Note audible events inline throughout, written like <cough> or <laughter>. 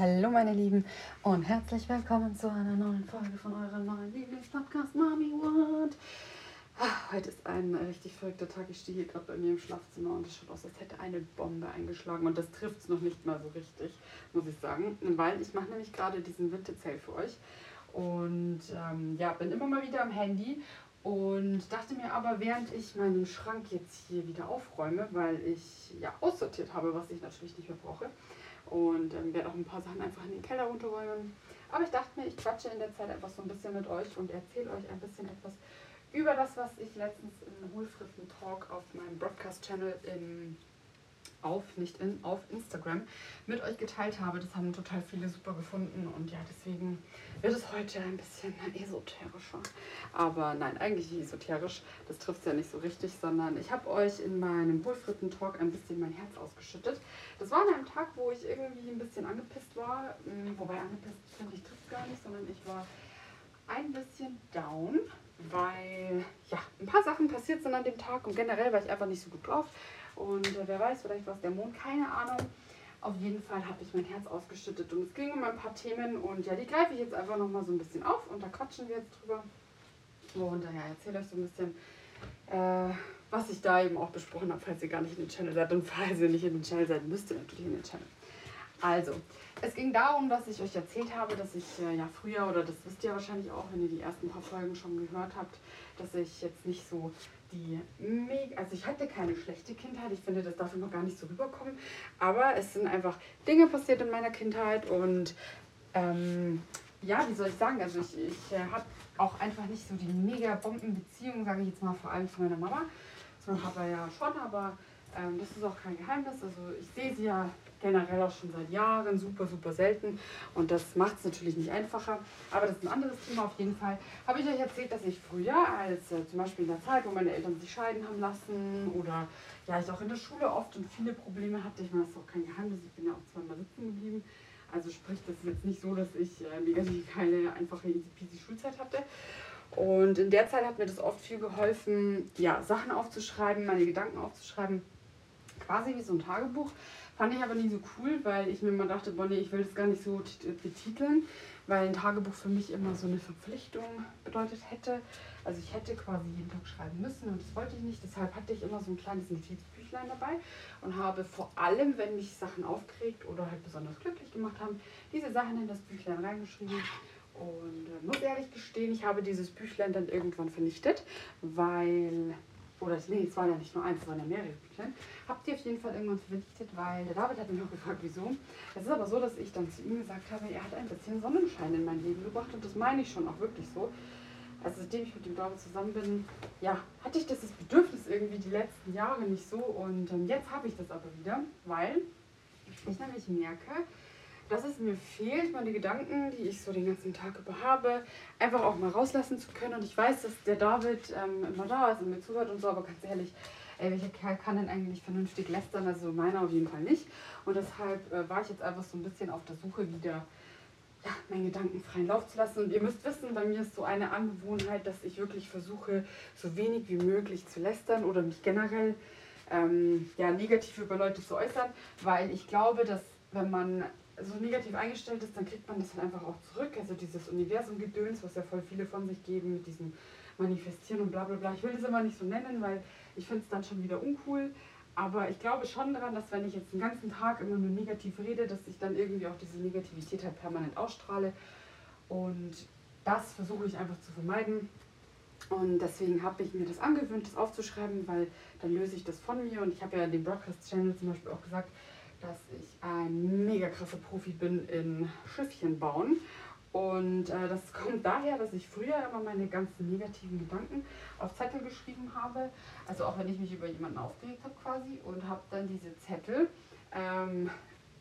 Hallo meine Lieben und herzlich willkommen zu einer neuen Folge von eurem neuen Lieblingspodcast Mamiwood. Ach, heute ist ein richtig verrückter Tag. Ich stehe hier gerade bei mir im Schlafzimmer und es schaut aus, als hätte eine Bombe eingeschlagen. Und das trifft es noch nicht mal so richtig, muss ich sagen. Weil ich mache nämlich gerade diesen Winterzell für euch. Und ähm, ja, bin immer mal wieder am Handy und dachte mir aber, während ich meinen Schrank jetzt hier wieder aufräume, weil ich ja aussortiert habe, was ich natürlich nicht mehr brauche. Und ähm, werde auch ein paar Sachen einfach in den Keller runterräumen. Aber ich dachte mir, ich quatsche in der Zeit einfach so ein bisschen mit euch und erzähle euch ein bisschen etwas über das, was ich letztens im Hulfriffen Talk auf meinem Broadcast-Channel auf, nicht in, auf Instagram mit euch geteilt habe. Das haben total viele super gefunden und ja, deswegen wird es heute ein bisschen esoterischer. Aber nein, eigentlich nicht esoterisch, das trifft es ja nicht so richtig, sondern ich habe euch in meinem Wulfritten Talk ein bisschen mein Herz ausgeschüttet. Das war an einem Tag, wo ich irgendwie ein bisschen angepisst war, hm, wobei angepisst finde ich trifft gar nicht, sondern ich war ein bisschen down weil ja, ein paar Sachen passiert sind an dem Tag und generell war ich einfach nicht so gut drauf. Und äh, wer weiß, vielleicht war es der Mond, keine Ahnung. Auf jeden Fall habe ich mein Herz ausgeschüttet und es ging um ein paar Themen und ja, die greife ich jetzt einfach nochmal so ein bisschen auf und da quatschen wir jetzt drüber. Und ja, erzähle euch so ein bisschen, äh, was ich da eben auch besprochen habe, falls ihr gar nicht in den Channel seid und <laughs> falls ihr nicht in den Channel seid, müsst ihr natürlich in den Channel. Also, es ging darum, dass ich euch erzählt habe, dass ich äh, ja früher, oder das wisst ihr wahrscheinlich auch, wenn ihr die ersten paar Folgen schon gehört habt, dass ich jetzt nicht so die mega, also ich hatte keine schlechte Kindheit, ich finde, das darf immer gar nicht so rüberkommen, aber es sind einfach Dinge passiert in meiner Kindheit und ähm, ja, wie soll ich sagen, also ich, ich äh, habe auch einfach nicht so die mega Bombenbeziehung, sage ich jetzt mal, vor allem zu meiner Mama, sondern habe ja schon, aber ähm, das ist auch kein Geheimnis, also ich sehe sie ja generell auch schon seit Jahren super, super selten. Und das macht es natürlich nicht einfacher. Aber das ist ein anderes Thema auf jeden Fall. Habe ich euch erzählt, dass ich früher, als äh, zum Beispiel in der Zeit, wo meine Eltern sich scheiden haben lassen oder ja, ich auch in der Schule oft und viele Probleme hatte. Ich meine, das ist auch kein Geheimnis, ich bin ja auch zweimal sitzen geblieben. Also sprich, das ist jetzt nicht so, dass ich äh, mega keine einfache easy peasy Schulzeit hatte. Und in der Zeit hat mir das oft viel geholfen, ja, Sachen aufzuschreiben, meine Gedanken aufzuschreiben. Quasi wie so ein Tagebuch. Fand ich aber nie so cool, weil ich mir immer dachte, Bonnie, ich will das gar nicht so betiteln, weil ein Tagebuch für mich immer so eine Verpflichtung bedeutet hätte. Also ich hätte quasi jeden Tag schreiben müssen und das wollte ich nicht. Deshalb hatte ich immer so ein kleines Notizbüchlein dabei und habe vor allem, wenn mich Sachen aufgeregt oder halt besonders glücklich gemacht haben, diese Sachen in das Büchlein reingeschrieben. Und äh, muss ehrlich gestehen, ich habe dieses Büchlein dann irgendwann vernichtet, weil oder nee, es waren ja nicht nur eins, es waren ja mehrere Büchlein, habt ihr auf jeden Fall irgendwann vernichtet, weil der David hat mich auch gefragt, wieso. Es ist aber so, dass ich dann zu ihm gesagt habe, er hat ein bisschen Sonnenschein in mein Leben gebracht und das meine ich schon auch wirklich so. Also seitdem ich mit dem David zusammen bin, ja, hatte ich das Bedürfnis irgendwie die letzten Jahre nicht so und ähm, jetzt habe ich das aber wieder, weil ich nämlich merke, dass es mir fehlt, meine Gedanken, die ich so den ganzen Tag über habe, einfach auch mal rauslassen zu können. Und ich weiß, dass der David ähm, immer da ist und mir zuhört und so, aber ganz ehrlich, ey, welcher Kerl kann denn eigentlich vernünftig lästern? Also meiner auf jeden Fall nicht. Und deshalb äh, war ich jetzt einfach so ein bisschen auf der Suche wieder, ja, meinen Gedanken freien Lauf zu lassen. Und ihr müsst wissen, bei mir ist so eine Angewohnheit, dass ich wirklich versuche, so wenig wie möglich zu lästern oder mich generell ähm, ja, negativ über Leute zu äußern, weil ich glaube, dass wenn man so negativ eingestellt ist, dann kriegt man das dann einfach auch zurück. Also dieses Universum-Gedöns, was ja voll viele von sich geben mit diesem Manifestieren und bla bla bla. Ich will das immer nicht so nennen, weil ich finde es dann schon wieder uncool. Aber ich glaube schon daran, dass wenn ich jetzt den ganzen Tag immer nur negativ rede, dass ich dann irgendwie auch diese Negativität halt permanent ausstrahle. Und das versuche ich einfach zu vermeiden. Und deswegen habe ich mir das angewöhnt, das aufzuschreiben, weil dann löse ich das von mir. Und ich habe ja in dem Broadcast-Channel zum Beispiel auch gesagt, dass ich ein mega krasser Profi bin in Schiffchen bauen. Und äh, das <laughs> kommt daher, dass ich früher immer meine ganzen negativen Gedanken auf Zettel geschrieben habe. Also auch wenn ich mich über jemanden aufgeregt habe quasi und habe dann diese Zettel ähm,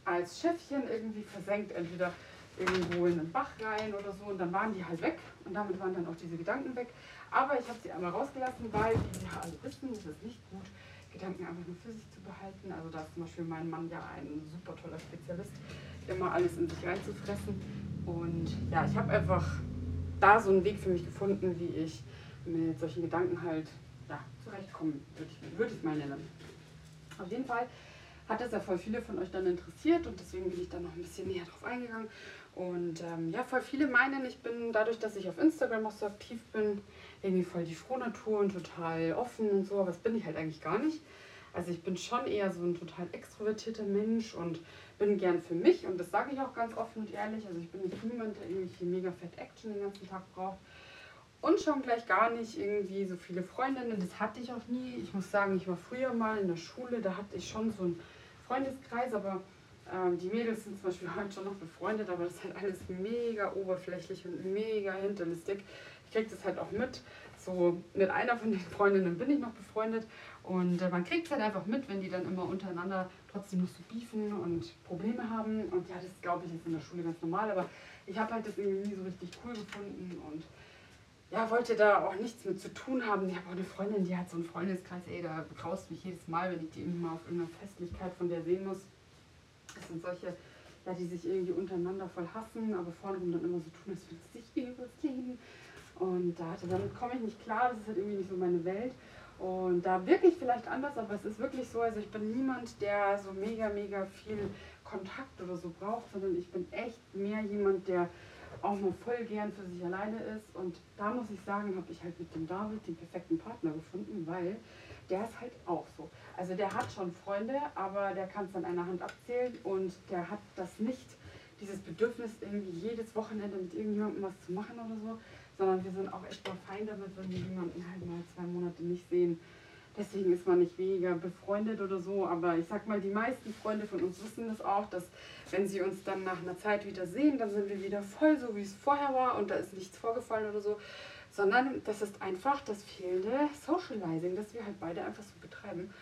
als Schiffchen irgendwie versenkt. Entweder irgendwo in den Bach rein oder so und dann waren die halt weg und damit waren dann auch diese Gedanken weg. Aber ich habe sie einmal rausgelassen, weil, wie wir alle wissen, es ist nicht gut, Gedanken einfach nur für sich zu behalten. Also da ist zum Beispiel mein Mann ja ein super toller Spezialist, immer alles in sich reinzufressen. Und ja, ich habe einfach da so einen Weg für mich gefunden, wie ich mit solchen Gedanken halt ja, zurechtkommen, würde ich, würd ich mal nennen. Auf jeden Fall hat das ja voll viele von euch dann interessiert und deswegen bin ich da noch ein bisschen näher drauf eingegangen. Und ähm, ja, voll viele meinen, ich bin dadurch, dass ich auf Instagram auch so aktiv bin, irgendwie voll die Frohnatur und total offen und so, aber das bin ich halt eigentlich gar nicht. Also ich bin schon eher so ein total extrovertierter Mensch und bin gern für mich und das sage ich auch ganz offen und ehrlich. Also ich bin nicht niemand, der irgendwie mega fett Action den ganzen Tag braucht. Und schon gleich gar nicht irgendwie so viele Freundinnen, das hatte ich auch nie. Ich muss sagen, ich war früher mal in der Schule, da hatte ich schon so einen Freundeskreis, aber ähm, die Mädels sind zum Beispiel <laughs> heute schon noch befreundet, aber das ist halt alles mega oberflächlich und mega hinterlistig. Kriege das halt auch mit. So mit einer von den Freundinnen bin ich noch befreundet und äh, man kriegt es halt einfach mit, wenn die dann immer untereinander trotzdem noch so beefen und Probleme haben. Und ja, das glaube ich ist in der Schule ganz normal, aber ich habe halt das irgendwie nie so richtig cool gefunden und ja, wollte da auch nichts mit zu tun haben. Ich habe auch eine Freundin, die hat so einen Freundeskreis, ey, da graust mich jedes Mal, wenn ich die mal auf irgendeiner Festlichkeit von der sehen muss. Das sind solche, ja, die sich irgendwie untereinander voll hassen, aber vorne dann immer so tun, als würden sie sich übers Leben. Und da hatte, damit komme ich nicht klar, das ist halt irgendwie nicht so meine Welt. Und da wirklich vielleicht anders, aber es ist wirklich so, also ich bin niemand, der so mega, mega viel Kontakt oder so braucht, sondern ich bin echt mehr jemand, der auch nur voll gern für sich alleine ist. Und da muss ich sagen, habe ich halt mit dem David den perfekten Partner gefunden, weil der ist halt auch so. Also der hat schon Freunde, aber der kann es an einer Hand abzählen und der hat das nicht, dieses Bedürfnis, irgendwie jedes Wochenende mit irgendjemandem was zu machen oder so, sondern wir sind auch echt mal fein damit, wenn wir jemanden halt mal zwei Monate nicht sehen. Deswegen ist man nicht weniger befreundet oder so, aber ich sag mal, die meisten Freunde von uns wissen das auch, dass wenn sie uns dann nach einer Zeit wieder sehen, dann sind wir wieder voll so, wie es vorher war und da ist nichts vorgefallen oder so, sondern das ist einfach das fehlende Socializing, das wir halt beide einfach so betreiben.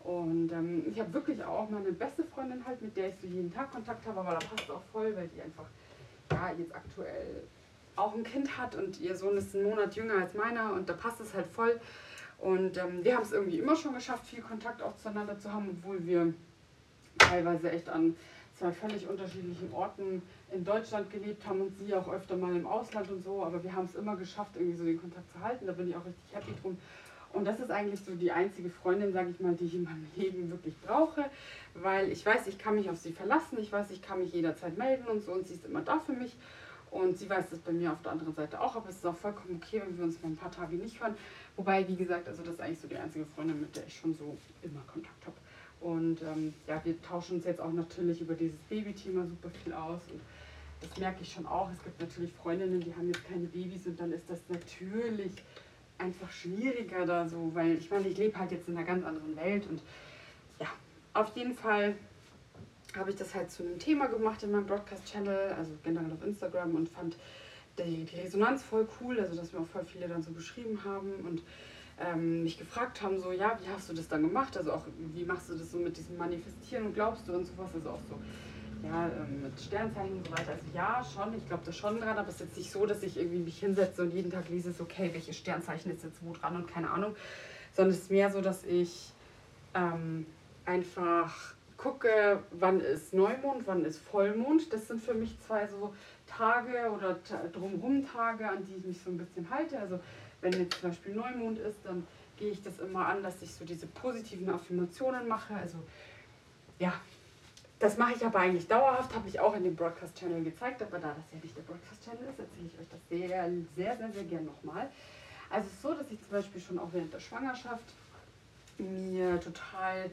Und ähm, ich habe wirklich auch meine beste Freundin halt, mit der ich so jeden Tag Kontakt habe, aber da passt auch voll, weil die einfach ja, jetzt aktuell auch ein Kind hat und ihr Sohn ist einen Monat jünger als meiner und da passt es halt voll. Und ähm, wir haben es irgendwie immer schon geschafft, viel Kontakt auch zueinander zu haben, obwohl wir teilweise echt an zwei völlig unterschiedlichen Orten in Deutschland gelebt haben und sie auch öfter mal im Ausland und so, aber wir haben es immer geschafft, irgendwie so den Kontakt zu halten. Da bin ich auch richtig happy drum. Und das ist eigentlich so die einzige Freundin, sage ich mal, die ich in meinem <laughs> Leben wirklich brauche, weil ich weiß, ich kann mich auf sie verlassen, ich weiß, ich kann mich jederzeit melden und so und sie ist immer da für mich. Und sie weiß das bei mir auf der anderen Seite auch, aber es ist auch vollkommen okay, wenn wir uns mal ein paar Tage nicht hören. Wobei, wie gesagt, also das ist eigentlich so die einzige Freundin, mit der ich schon so immer Kontakt habe. Und ähm, ja, wir tauschen uns jetzt auch natürlich über dieses Baby-Thema super viel aus. Und das merke ich schon auch. Es gibt natürlich Freundinnen, die haben jetzt keine Babys und dann ist das natürlich einfach schwieriger da so, weil ich meine, ich lebe halt jetzt in einer ganz anderen Welt und ja, auf jeden Fall habe ich das halt zu einem Thema gemacht in meinem Broadcast-Channel, also generell auf Instagram und fand die, die Resonanz voll cool, also dass mir auch voll viele dann so geschrieben haben und ähm, mich gefragt haben, so, ja, wie hast du das dann gemacht? Also auch, wie machst du das so mit diesem Manifestieren und glaubst du und sowas? Also auch so, ja, ähm, mit Sternzeichen und so weiter. Also ja, schon, ich glaube da schon dran, aber es ist jetzt nicht so, dass ich irgendwie mich hinsetze und jeden Tag lese, so, okay, welches Sternzeichen ist jetzt wo dran und keine Ahnung. Sondern es ist mehr so, dass ich ähm, einfach gucke, wann ist Neumond, wann ist Vollmond. Das sind für mich zwei so Tage oder drumherum Tage, an die ich mich so ein bisschen halte. Also wenn jetzt zum Beispiel Neumond ist, dann gehe ich das immer an, dass ich so diese positiven Affirmationen mache. Also ja, das mache ich aber eigentlich dauerhaft, habe ich auch in dem Broadcast-Channel gezeigt, aber da das ja nicht der Broadcast-Channel ist, erzähle ich euch das sehr, sehr, sehr, sehr gern nochmal. Also es ist so, dass ich zum Beispiel schon auch während der Schwangerschaft mir total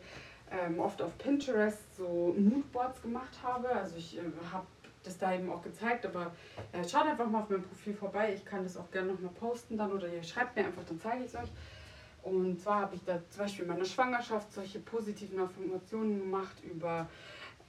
ähm, oft auf Pinterest so Moodboards gemacht habe. Also ich äh, habe das da eben auch gezeigt, aber äh, schaut einfach mal auf meinem Profil vorbei. Ich kann das auch gerne nochmal posten dann oder ihr schreibt mir einfach, dann zeige ich es euch. Und zwar habe ich da zum Beispiel in meiner Schwangerschaft solche positiven Affirmationen gemacht über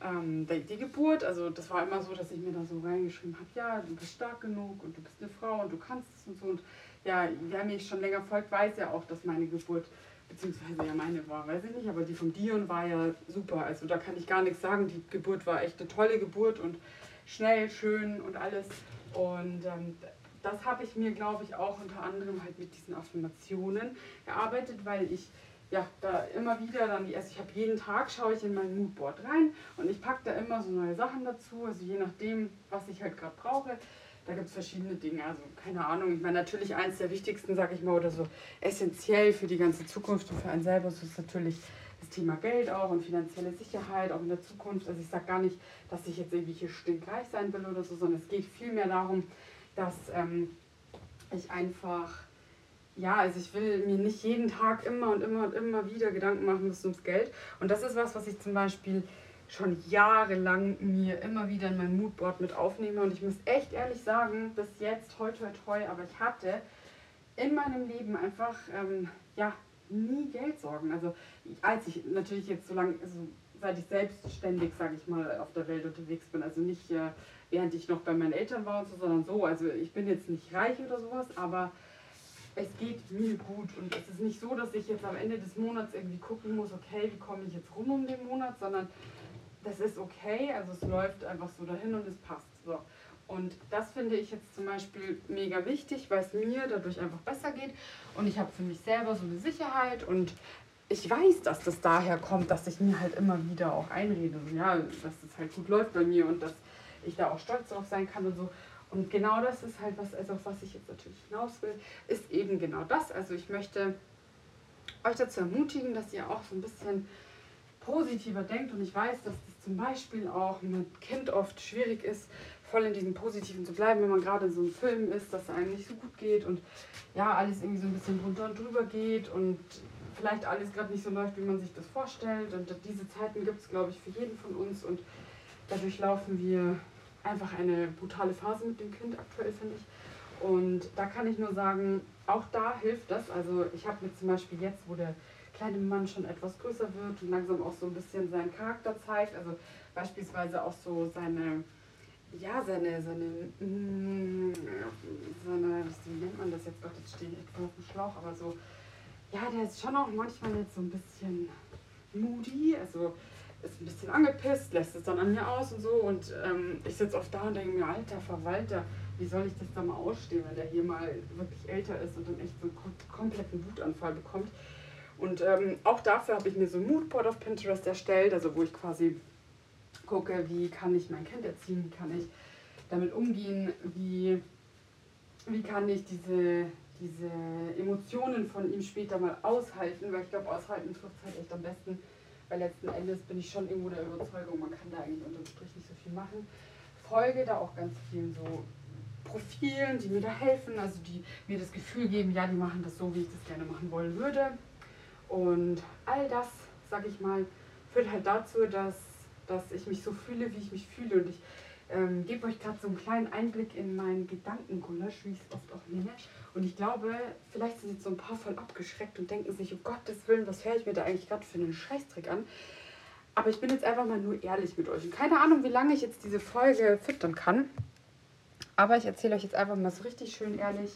ähm, die, die, Geburt. Also das war immer so, dass ich mir da so reingeschrieben habe, ja, du bist stark genug und du bist eine Frau und du kannst es und so. Und ja, wer mich schon länger folgt, weiß ja auch, dass meine Geburt beziehungsweise ja meine war, weiß ich nicht, aber die vom Dion war ja super. Also da kann ich gar nichts sagen. Die Geburt war echt eine tolle Geburt und schnell, schön und alles. Und ähm, das habe ich mir, glaube ich, auch unter anderem halt mit diesen Affirmationen gearbeitet, weil ich ja, da immer wieder dann, also ich habe jeden Tag, schaue ich in mein Moodboard rein und ich packe da immer so neue Sachen dazu, also je nachdem, was ich halt gerade brauche. Da gibt es verschiedene Dinge, also keine Ahnung. Ich meine, natürlich eins der wichtigsten, sage ich mal, oder so essentiell für die ganze Zukunft und für einen selber, so ist natürlich das Thema Geld auch und finanzielle Sicherheit auch in der Zukunft. Also ich sage gar nicht, dass ich jetzt irgendwie hier stinkreich sein will oder so, sondern es geht vielmehr darum, dass ähm, ich einfach ja, also ich will mir nicht jeden Tag immer und immer und immer wieder Gedanken machen müssen ums Geld. Und das ist was, was ich zum Beispiel schon jahrelang mir immer wieder in mein Moodboard mit aufnehme. Und ich muss echt ehrlich sagen, bis jetzt, toi, toi, toi, aber ich hatte in meinem Leben einfach, ähm, ja, nie Geldsorgen. Also als ich natürlich jetzt so lange, also seit ich selbstständig, sage ich mal, auf der Welt unterwegs bin, also nicht äh, während ich noch bei meinen Eltern war und so, sondern so. Also ich bin jetzt nicht reich oder sowas, aber es geht mir gut und es ist nicht so, dass ich jetzt am Ende des Monats irgendwie gucken muss, okay, wie komme ich jetzt rum um den Monat, sondern das ist okay, also es läuft einfach so dahin und es passt. So. Und das finde ich jetzt zum Beispiel mega wichtig, weil es mir dadurch einfach besser geht und ich habe für mich selber so eine Sicherheit und ich weiß, dass das daher kommt, dass ich mir halt immer wieder auch einrede, ja, dass es halt gut läuft bei mir und dass ich da auch stolz drauf sein kann und so. Und genau das ist halt was, also auf was ich jetzt natürlich hinaus will, ist eben genau das. Also ich möchte euch dazu ermutigen, dass ihr auch so ein bisschen positiver denkt. Und ich weiß, dass das zum Beispiel auch mit Kind oft schwierig ist, voll in diesem Positiven zu bleiben, wenn man gerade in so einem Film ist, dass es einem nicht so gut geht und ja, alles irgendwie so ein bisschen drunter und drüber geht und vielleicht alles gerade nicht so läuft, wie man sich das vorstellt. Und diese Zeiten gibt es, glaube ich, für jeden von uns und dadurch laufen wir einfach eine brutale Phase mit dem Kind aktuell, finde ich. Und da kann ich nur sagen, auch da hilft das. Also ich habe mir zum Beispiel jetzt, wo der kleine Mann schon etwas größer wird und langsam auch so ein bisschen seinen Charakter zeigt, also beispielsweise auch so seine, ja, seine, seine, mm, seine, wie nennt man das jetzt? Gott, jetzt stehe ich etwa auf dem Schlauch, aber so, ja, der ist schon auch manchmal jetzt so ein bisschen moody, also ist ein bisschen angepisst, lässt es dann an mir aus und so. Und ähm, ich sitze oft da und denke mir, alter Verwalter, wie soll ich das da mal ausstehen, wenn der hier mal wirklich älter ist und dann echt so einen kompletten Wutanfall bekommt. Und ähm, auch dafür habe ich mir so ein Moodboard auf Pinterest erstellt, also wo ich quasi gucke, wie kann ich mein Kind erziehen, wie kann ich damit umgehen, wie, wie kann ich diese, diese Emotionen von ihm später mal aushalten, weil ich glaube, aushalten trifft halt echt am besten weil letzten Endes bin ich schon irgendwo der Überzeugung, man kann da eigentlich unterm Strich nicht so viel machen. Folge da auch ganz vielen so Profilen, die mir da helfen, also die mir das Gefühl geben, ja, die machen das so, wie ich das gerne machen wollen würde. Und all das, sag ich mal, führt halt dazu, dass, dass ich mich so fühle, wie ich mich fühle. Und ich ähm, gebe euch gerade so einen kleinen Einblick in meinen Gedankengulasch, wie ich es oft auch nenne. Und ich glaube, vielleicht sind jetzt so ein paar voll abgeschreckt und denken sich, um Gottes Willen, was höre ich mir da eigentlich gerade für einen Scheißtrick an? Aber ich bin jetzt einfach mal nur ehrlich mit euch. Und keine Ahnung, wie lange ich jetzt diese Folge füttern kann. Aber ich erzähle euch jetzt einfach mal so richtig schön ehrlich,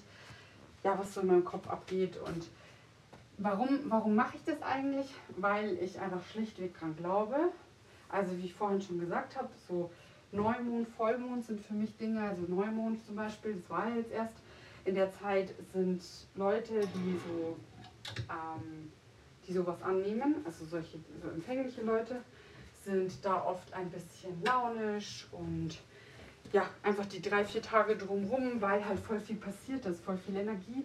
ja, was so in meinem Kopf abgeht. Und warum, warum mache ich das eigentlich? Weil ich einfach schlichtweg dran glaube. Also wie ich vorhin schon gesagt habe, so Neumond, Vollmond sind für mich Dinge. Also Neumond zum Beispiel, das war jetzt erst in der Zeit sind Leute, die so, ähm, die sowas annehmen, also solche so empfängliche Leute, sind da oft ein bisschen launisch und ja, einfach die drei, vier Tage drumherum, weil halt voll viel passiert ist, voll viel Energie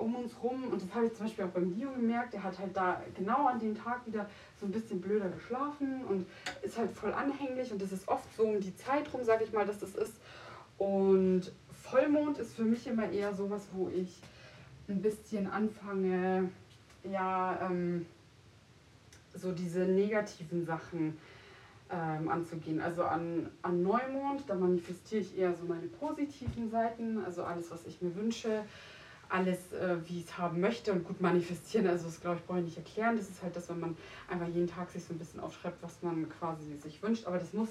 um uns rum. Und das habe ich zum Beispiel auch beim Dio gemerkt. Der hat halt da genau an dem Tag wieder so ein bisschen blöder geschlafen und ist halt voll anhänglich. Und das ist oft so um die Zeit rum, sage ich mal, dass das ist. Und Vollmond ist für mich immer eher sowas, wo ich ein bisschen anfange, ja, ähm, so diese negativen Sachen ähm, anzugehen. Also an, an Neumond, da manifestiere ich eher so meine positiven Seiten, also alles, was ich mir wünsche, alles, äh, wie ich es haben möchte und gut manifestieren. Also das glaube ich, brauche ich nicht erklären. Das ist halt das, wenn man einfach jeden Tag sich so ein bisschen aufschreibt, was man quasi sich wünscht. Aber das muss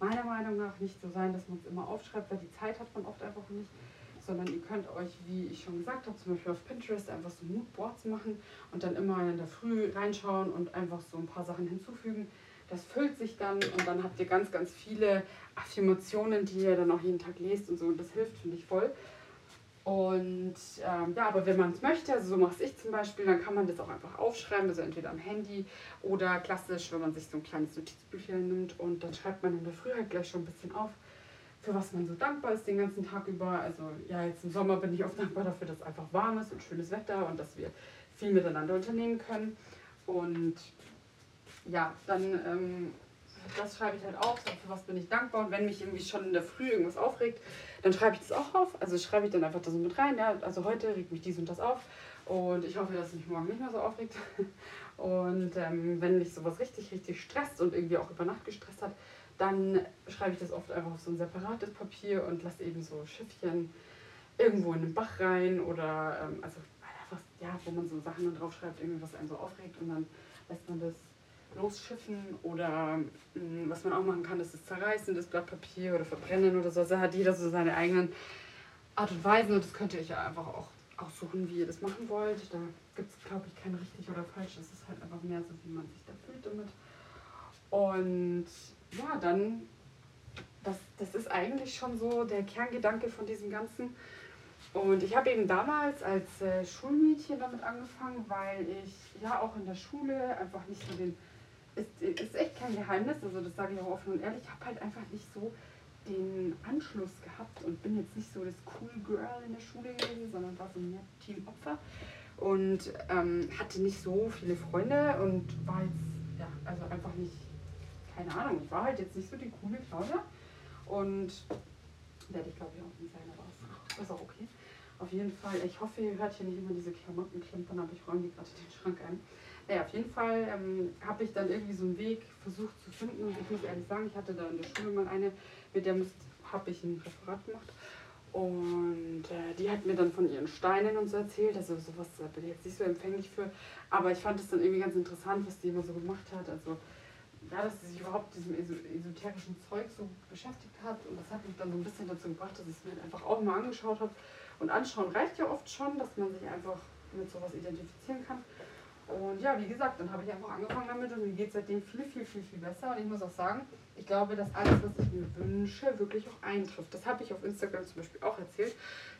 meiner Meinung nach nicht so sein, dass man es immer aufschreibt, weil die Zeit hat man oft einfach nicht. Sondern ihr könnt euch, wie ich schon gesagt habe, zum Beispiel auf Pinterest einfach so Moodboards machen und dann immer in der Früh reinschauen und einfach so ein paar Sachen hinzufügen, das füllt sich dann und dann habt ihr ganz, ganz viele Affirmationen, die ihr dann auch jeden Tag lest und so. Und das hilft, finde ich, voll. Und ähm, ja, aber wenn man es möchte, also so mache ich zum Beispiel, dann kann man das auch einfach aufschreiben, also entweder am Handy oder klassisch, wenn man sich so ein kleines Notizbüchlein nimmt und dann schreibt man in der Früh halt gleich schon ein bisschen auf, für was man so dankbar ist den ganzen Tag über. Also ja, jetzt im Sommer bin ich oft dankbar dafür, dass es einfach warm ist und schönes Wetter und dass wir viel miteinander unternehmen können. Und ja, dann ähm, das schreibe ich halt auf, für was bin ich dankbar. Und wenn mich irgendwie schon in der Früh irgendwas aufregt, dann schreibe ich das auch auf. Also schreibe ich dann einfach da so mit rein. Ja, also heute regt mich dies und das auf. Und ich hoffe, dass es mich morgen nicht mehr so aufregt. <laughs> Und ähm, wenn mich sowas richtig, richtig stresst und irgendwie auch über Nacht gestresst hat, dann schreibe ich das oft einfach auf so ein separates Papier und lasse eben so Schiffchen irgendwo in den Bach rein oder ähm, also einfach, ja, wo man so Sachen dann draufschreibt, irgendwie was einen so aufregt und dann lässt man das losschiffen oder mh, mm, was man auch machen kann, ist das Zerreißen des Blatt Papier oder Verbrennen oder so. Also hat jeder so seine eigenen Art und Weisen und das könnt ihr euch ja einfach auch aussuchen, wie ihr das machen wollt. Da gibt es, glaube ich, kein richtig oder falsch. Es ist halt einfach mehr so, wie man sich da fühlt damit. Und ja, dann, das, das ist eigentlich schon so der Kerngedanke von diesem Ganzen. Und ich habe eben damals als äh, Schulmädchen damit angefangen, weil ich ja auch in der Schule einfach nicht so den ist, ist echt kein Geheimnis, also das sage ich auch offen und ehrlich, ich habe halt einfach nicht so den Anschluss gehabt und bin jetzt nicht so das cool Girl in der Schule gewesen, sondern war so mehr Teamopfer und ähm, hatte nicht so viele Freunde und war jetzt, ja, also einfach nicht, keine Ahnung, ich war halt jetzt nicht so die coole Claudia und werde ich glaube ich auch nicht sein, aber das ist auch okay. Auf jeden Fall, ich hoffe, ihr hört hier nicht immer diese Klamotten klimpern, aber ich räume die gerade den Schrank ein. Ja, auf jeden Fall ähm, habe ich dann irgendwie so einen Weg versucht zu finden. Und ich muss ehrlich sagen, ich hatte da in der Schule mal eine, mit der habe ich ein Referat gemacht. Und äh, die hat mir dann von ihren Steinen und so erzählt. Also sowas da bin ich jetzt nicht so empfänglich für. Aber ich fand es dann irgendwie ganz interessant, was die immer so gemacht hat. Also ja, dass sie sich überhaupt diesem esoterischen Zeug so beschäftigt hat. Und das hat mich dann so ein bisschen dazu gebracht, dass ich es mir einfach auch mal angeschaut habe. Und anschauen reicht ja oft schon, dass man sich einfach mit sowas identifizieren kann. Und ja, wie gesagt, dann habe ich einfach angefangen damit und mir geht es seitdem viel, viel, viel, viel besser. Und ich muss auch sagen, ich glaube, dass alles, was ich mir wünsche, wirklich auch eintrifft. Das habe ich auf Instagram zum Beispiel auch erzählt,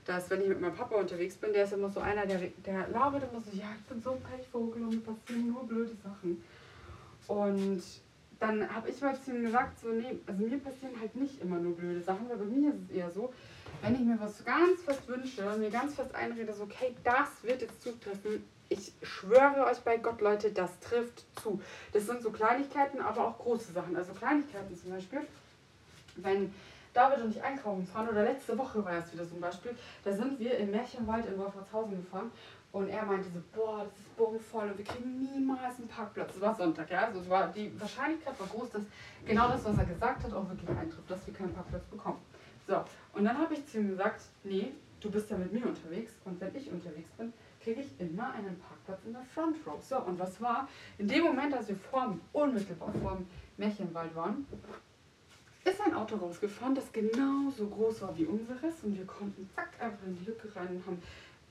dass wenn ich mit meinem Papa unterwegs bin, der ist immer so einer, der, der labert immer so, ja, ich bin so ein Pechvogel und mir passieren nur blöde Sachen. Und dann habe ich mal zu ihm gesagt, so, nee, also mir passieren halt nicht immer nur blöde Sachen, weil bei mir ist es eher so, wenn ich mir was ganz fest wünsche mir ganz fest einrede, so, okay, das wird jetzt zutreffen, ich schwöre euch bei Gott, Leute, das trifft zu. Das sind so Kleinigkeiten, aber auch große Sachen. Also Kleinigkeiten zum Beispiel, wenn David und ich einkaufen fahren, oder letzte Woche war es wieder ein Beispiel, da sind wir im Märchenwald in Wolfratshausen gefahren und er meinte so, boah, das ist bogenvoll und wir kriegen niemals einen Parkplatz. Es war Sonntag, ja, also es war, die Wahrscheinlichkeit war groß, dass genau das, was er gesagt hat, auch wirklich eintrifft, dass wir keinen Parkplatz bekommen. So, und dann habe ich zu ihm gesagt, nee, du bist ja mit mir unterwegs und wenn ich unterwegs bin, kriege ich immer einen Parkplatz in der Front Row. So, und was war? In dem Moment, als wir vor, unmittelbar vor dem Märchenwald waren, ist ein Auto rausgefahren, das genauso groß war wie unseres und wir konnten zack einfach in die Lücke rein und haben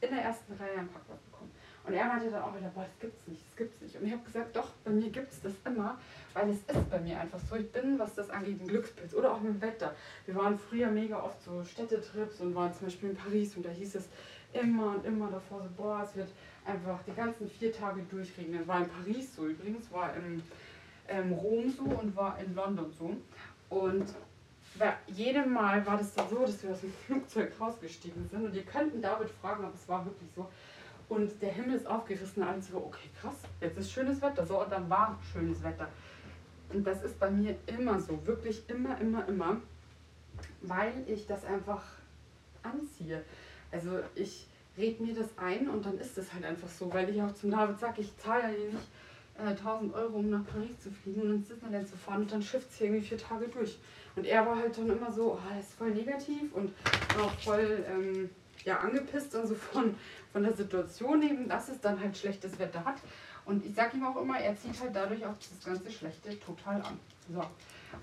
in der ersten Reihe einen Parkplatz bekommen. Und er meinte dann auch wieder, boah, das gibt's nicht, das gibt's nicht. Und ich habe gesagt, doch, bei mir gibt es das immer, weil es ist bei mir einfach so. Ich bin, was das angeht, ein Glückspilz. Oder auch mit dem Wetter. Wir waren früher mega oft so Städtetrips und waren zum Beispiel in Paris und da hieß es, immer und immer davor so, boah, es wird einfach die ganzen vier Tage durchregnen. War in Paris so übrigens, war in ähm, Rom so und war in London so. Und bei jedem Mal war das dann so, dass wir aus dem Flugzeug rausgestiegen sind. Und ihr könnten David fragen, aber es war wirklich so. Und der Himmel ist aufgerissen, und alle so, okay, krass, jetzt ist schönes Wetter. So, und dann war schönes Wetter. Und das ist bei mir immer so, wirklich immer, immer, immer, weil ich das einfach anziehe. Also ich red mir das ein und dann ist es halt einfach so, weil ich auch zum David sage, ich zahle ja nicht äh, 1000 Euro, um nach Paris zu fliegen und ins Disneyland zu fahren und dann schifft es hier irgendwie vier Tage durch. Und er war halt dann immer so, oh, das ist voll negativ und auch voll ähm, ja, angepisst und so von, von der Situation eben, dass es dann halt schlechtes Wetter hat. Und ich sage ihm auch immer, er zieht halt dadurch auch das ganze Schlechte total an. So.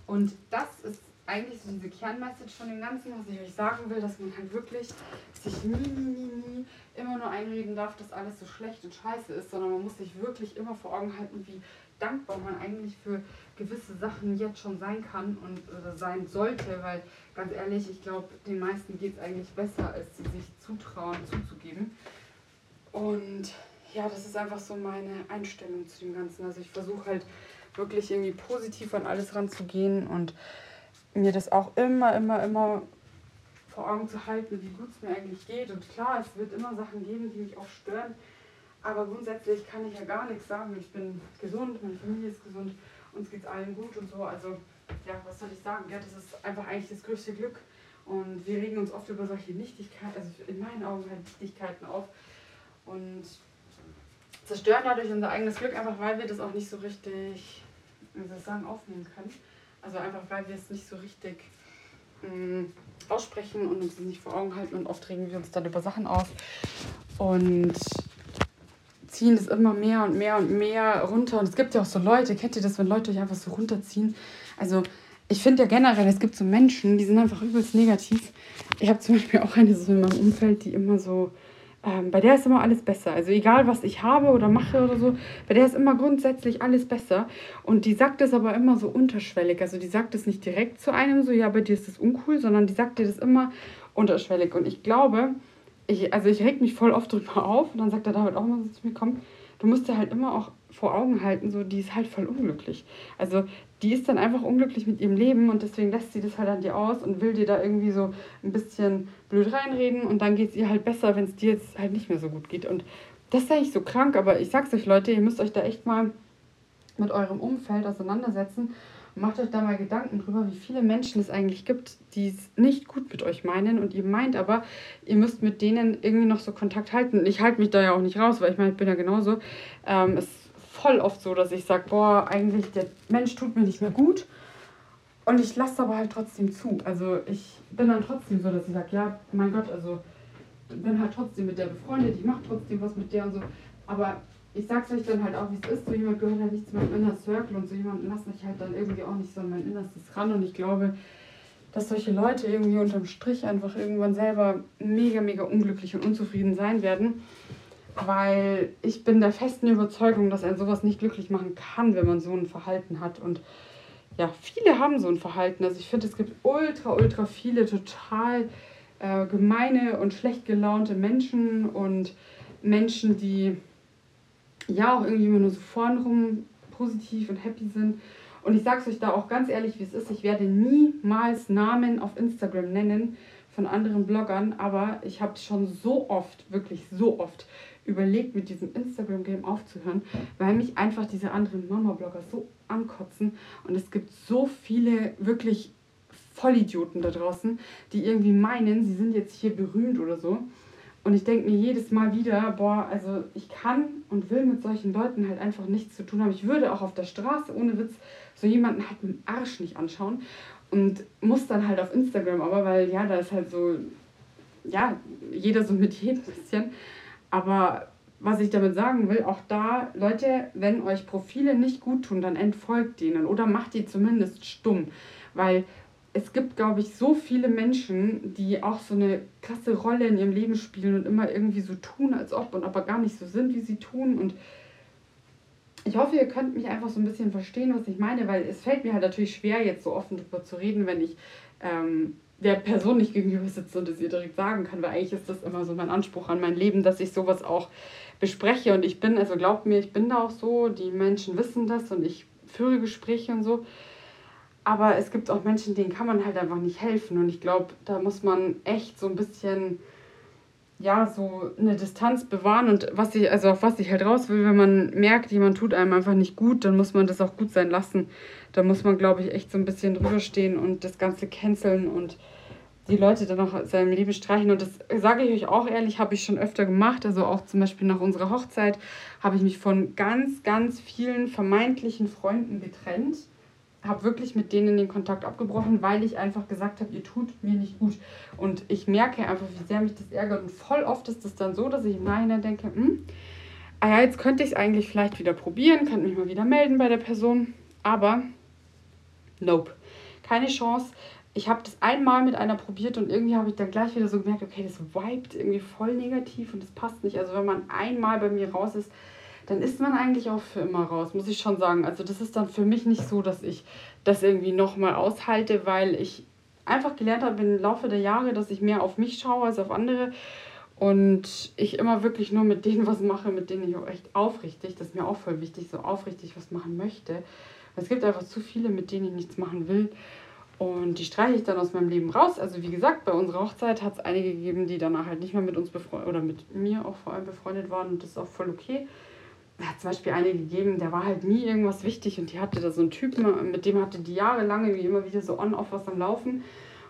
Und das ist eigentlich so diese Kernmessage von dem Ganzen, was ich euch sagen will, dass man halt wirklich sich nie, nie, nie, nie immer nur einreden darf, dass alles so schlecht und scheiße ist, sondern man muss sich wirklich immer vor Augen halten, wie dankbar man eigentlich für gewisse Sachen jetzt schon sein kann und oder sein sollte, weil ganz ehrlich, ich glaube, den meisten geht es eigentlich besser, als sie sich zutrauen, zuzugeben. Und ja, das ist einfach so meine Einstellung zu dem Ganzen. Also ich versuche halt wirklich irgendwie positiv an alles ranzugehen und mir das auch immer, immer, immer vor Augen zu halten, wie gut es mir eigentlich geht. Und klar, es wird immer Sachen geben, die mich auch stören. Aber grundsätzlich kann ich ja gar nichts sagen. Ich bin gesund, meine Familie ist gesund, uns geht es allen gut und so. Also, ja, was soll ich sagen? Ja, das ist einfach eigentlich das größte Glück. Und wir regen uns oft über solche Nichtigkeiten, also in meinen Augen halt Nichtigkeiten auf. Und zerstören dadurch unser eigenes Glück, einfach weil wir das auch nicht so richtig, wie soll ich sagen, aufnehmen können. Also einfach weil wir es nicht so richtig mh, mm, aussprechen und uns nicht vor Augen halten und oft regen wir uns dann über Sachen auf und ziehen es immer mehr und mehr und mehr runter. Und es gibt ja auch so Leute, kennt ihr das, wenn Leute euch einfach so runterziehen? Also ich finde ja generell, es gibt so Menschen, die sind einfach übelst negativ. Ich habe zum Beispiel auch eine so in meinem Umfeld, die immer so ähm, bei der ist immer alles besser. Also egal, was ich habe oder mache oder so, bei der ist immer grundsätzlich alles besser. Und die sagt es aber immer so unterschwellig. Also die sagt es nicht direkt zu einem so, ja, bei dir ist das uncool, sondern die sagt dir das immer unterschwellig. Und ich glaube, ich, also ich reg mich voll oft drüber auf und dann sagt der David auch immer so zu mir, komm, du musst dir halt immer auch vor Augen halten, so die ist halt voll unglücklich. Also die ist dann einfach unglücklich mit ihrem Leben und deswegen lässt sie das halt an dir aus und will dir da irgendwie so ein bisschen blöd reinreden und dann geht es ihr halt besser, wenn es dir jetzt halt nicht mehr so gut geht. Und das ist eigentlich so krank, aber ich sag's euch Leute, ihr müsst euch da echt mal mit eurem Umfeld auseinandersetzen macht euch da mal Gedanken drüber, wie viele Menschen es eigentlich gibt, die es nicht gut mit euch meinen und ihr meint aber, ihr müsst mit denen irgendwie noch so Kontakt halten. Ich halte mich da ja auch nicht raus, weil ich meine, ich bin ja genauso. Ähm, es voll oft so, dass ich sage, boah, eigentlich der Mensch tut mir nicht mehr gut. Und ich lasse aber halt trotzdem zu. Also ich bin dann trotzdem so, dass ich sage, ja, mein Gott, also bin halt trotzdem mit der befreundet, ich mache trotzdem was mit der und so. Aber ich sag's euch dann halt auch, wie es ist. So jemand gehört halt nicht zu meinem Inner Circle und so jemanden lasse ich halt dann irgendwie auch nicht so an mein Innerstes ran. Und ich glaube, dass solche Leute irgendwie unterm Strich einfach irgendwann selber mega, mega unglücklich und unzufrieden sein werden weil ich bin der festen Überzeugung, dass ein sowas nicht glücklich machen kann, wenn man so ein Verhalten hat. Und ja, viele haben so ein Verhalten. Also ich finde, es gibt ultra, ultra viele total äh, gemeine und schlecht gelaunte Menschen und Menschen, die ja auch irgendwie immer nur so vornrum positiv und happy sind. Und ich sage es euch da auch ganz ehrlich, wie es ist. Ich werde niemals Namen auf Instagram nennen von anderen Bloggern, aber ich habe schon so oft, wirklich so oft überlegt, mit diesem Instagram-Game aufzuhören, weil mich einfach diese anderen Mama-Blogger so ankotzen. Und es gibt so viele wirklich Vollidioten da draußen, die irgendwie meinen, sie sind jetzt hier berühmt oder so. Und ich denke mir jedes Mal wieder, boah, also ich kann und will mit solchen Leuten halt einfach nichts zu tun haben. Ich würde auch auf der Straße ohne Witz so jemanden halt mit dem Arsch nicht anschauen und muss dann halt auf Instagram, aber weil ja, da ist halt so, ja, jeder so mit jedem bisschen. Aber was ich damit sagen will, auch da, Leute, wenn euch Profile nicht gut tun, dann entfolgt denen oder macht die zumindest stumm. Weil es gibt, glaube ich, so viele Menschen, die auch so eine krasse Rolle in ihrem Leben spielen und immer irgendwie so tun, als ob und aber gar nicht so sind, wie sie tun. Und ich hoffe, ihr könnt mich einfach so ein bisschen verstehen, was ich meine, weil es fällt mir halt natürlich schwer, jetzt so offen darüber zu reden, wenn ich ähm, der Person nicht gegenüber sitze und es ihr direkt sagen kann, weil eigentlich ist das immer so mein Anspruch an mein Leben, dass ich sowas auch bespreche und ich bin, also glaubt mir, ich bin da auch so, die Menschen wissen das und ich führe Gespräche und so. Aber es gibt auch Menschen, denen kann man halt einfach nicht helfen und ich glaube, da muss man echt so ein bisschen ja, so eine Distanz bewahren und was ich, also auf was ich halt raus will, wenn man merkt, jemand tut einem einfach nicht gut, dann muss man das auch gut sein lassen. Da muss man, glaube ich, echt so ein bisschen drüber stehen und das Ganze canceln und die Leute dann auch aus seinem Leben streichen. Und das sage ich euch auch ehrlich, habe ich schon öfter gemacht. Also auch zum Beispiel nach unserer Hochzeit habe ich mich von ganz, ganz vielen vermeintlichen Freunden getrennt. Habe wirklich mit denen den Kontakt abgebrochen, weil ich einfach gesagt habe, ihr tut mir nicht gut. Und ich merke einfach, wie sehr mich das ärgert. Und voll oft ist es dann so, dass ich im Nachhinein denke, hm, ah ja, jetzt könnte ich es eigentlich vielleicht wieder probieren, könnte mich mal wieder melden bei der Person. Aber nope, keine Chance ich habe das einmal mit einer probiert und irgendwie habe ich dann gleich wieder so gemerkt, okay, das vibet irgendwie voll negativ und das passt nicht. Also wenn man einmal bei mir raus ist, dann ist man eigentlich auch für immer raus, muss ich schon sagen. Also das ist dann für mich nicht so, dass ich das irgendwie nochmal aushalte, weil ich einfach gelernt habe im Laufe der Jahre, dass ich mehr auf mich schaue als auf andere. Und ich immer wirklich nur mit denen <laughs> was mache, mit denen ich auch echt aufrichtig, das ist mir auch voll wichtig, so aufrichtig was machen möchte. Es gibt einfach zu viele, mit denen ich nichts machen will. Und die streiche ich dann aus meinem Leben raus. Also wie gesagt, bei unserer Hochzeit hat es einige gegeben, die danach halt nicht mehr mit uns befreundet oder mit mir auch vor allem befreundet waren. Und das ist auch voll okay. Hat zum Beispiel eine gegeben, der war halt nie irgendwas wichtig und die hatte da so einen Typen, mit dem hatte die jahrelang immer wieder so on-off was am Laufen.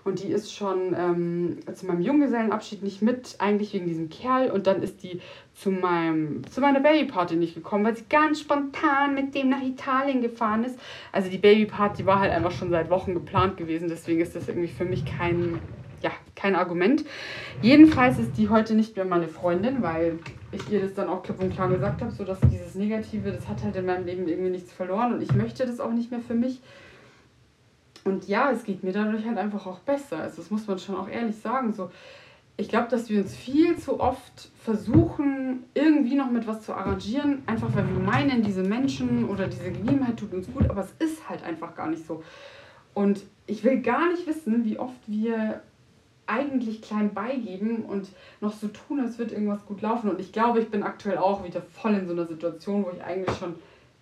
Und die ist schon ähm, zu meinem Junggesellenabschied nicht mit, eigentlich wegen diesem Kerl. Und dann ist die zu, meinem, zu meiner Babyparty nicht gekommen, weil sie ganz spontan mit dem nach Italien gefahren ist. Also die Babyparty war halt einfach schon seit Wochen geplant gewesen. Deswegen ist das irgendwie für mich kein, ja, kein Argument. Jedenfalls ist die heute nicht mehr meine Freundin, weil ich ihr das dann auch klipp und klar gesagt habe, so dass dieses Negative, das hat halt in meinem Leben irgendwie nichts verloren und ich möchte das auch nicht mehr für mich. Und ja, es geht mir dadurch halt einfach auch besser. Also das muss man schon auch ehrlich sagen. So, ich glaube, dass wir uns viel zu oft versuchen, irgendwie noch mit was zu arrangieren, einfach weil wir meinen, diese Menschen oder diese Gegebenheit tut uns gut, aber es ist halt einfach gar nicht so. Und ich will gar nicht wissen, wie oft wir eigentlich klein beigeben und noch so tun, als würde irgendwas gut laufen. Und ich glaube, ich bin aktuell auch wieder voll in so einer Situation, wo ich eigentlich schon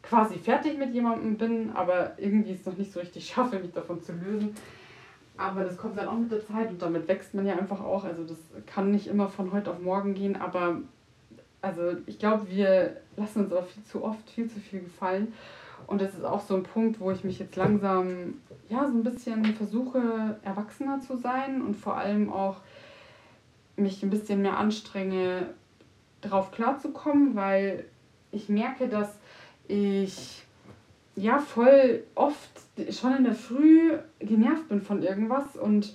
quasi fertig mit jemandem bin, aber irgendwie es noch nicht so richtig <laughs> schaffe, mich davon zu lösen. Aber das kommt dann auch mit der Zeit und damit wächst man ja einfach auch. Also das kann nicht immer von heute auf morgen gehen, aber also ich glaube, wir lassen uns aber viel zu oft viel zu viel gefallen. Und das ist auch so ein Punkt, wo ich mich jetzt langsam ja so ein bisschen versuche, erwachsener zu sein und vor allem auch mich ein bisschen mehr anstrenge, darauf klarzukommen, weil ich merke, dass ich ja voll oft schon in der Früh genervt bin von irgendwas und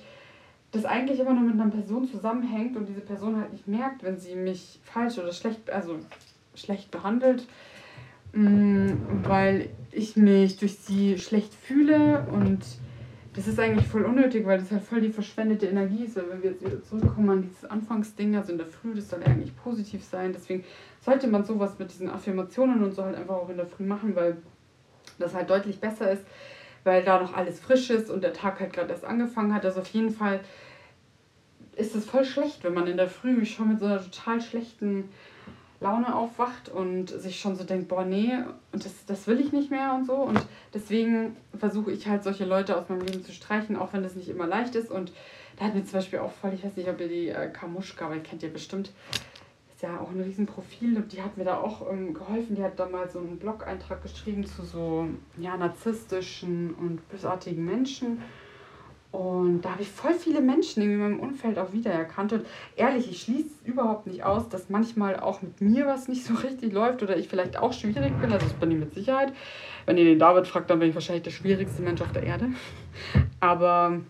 das eigentlich immer nur mit einer Person zusammenhängt und diese Person halt nicht merkt, wenn sie mich falsch oder schlecht, also schlecht behandelt, weil ich mich durch sie schlecht fühle und das ist eigentlich voll unnötig, weil das halt voll die verschwendete Energie ist. Weil wenn wir jetzt wieder zurückkommen an dieses Anfangsding, also in der Früh, das soll ja eigentlich positiv sein. Deswegen sollte man sowas mit diesen Affirmationen und so halt einfach auch in der Früh machen, weil das halt deutlich besser ist, weil da noch alles frisch ist und der Tag halt gerade erst angefangen hat. Also auf jeden Fall ist es voll schlecht, wenn man in der Früh schon mit so einer total schlechten Laune aufwacht und sich schon so denkt, boah, nee, und das, das will ich nicht mehr und so. Und deswegen versuche ich halt solche Leute aus meinem Leben zu streichen, auch wenn das nicht immer leicht ist. Und da hat mir zum Beispiel auch voll, ich weiß nicht, ob ihr die äh, Kamuschka, aber ihr kennt ihr bestimmt, ist ja auch ein Riesenprofil und die hat mir da auch ähm, geholfen. Die hat da mal so einen Blog-Eintrag geschrieben zu so ja, narzisstischen und bösartigen Menschen. Und da habe ich voll viele Menschen in meinem Umfeld auch wiedererkannt. Und ehrlich, ich schließe überhaupt nicht aus, dass manchmal auch mit mir was nicht so <laughs> richtig läuft oder ich vielleicht auch schwierig bin. Also das bin ich mit Sicherheit. Wenn ihr den David fragt, dann bin ich wahrscheinlich der schwierigste Mensch auf der Erde. <laughs> Aber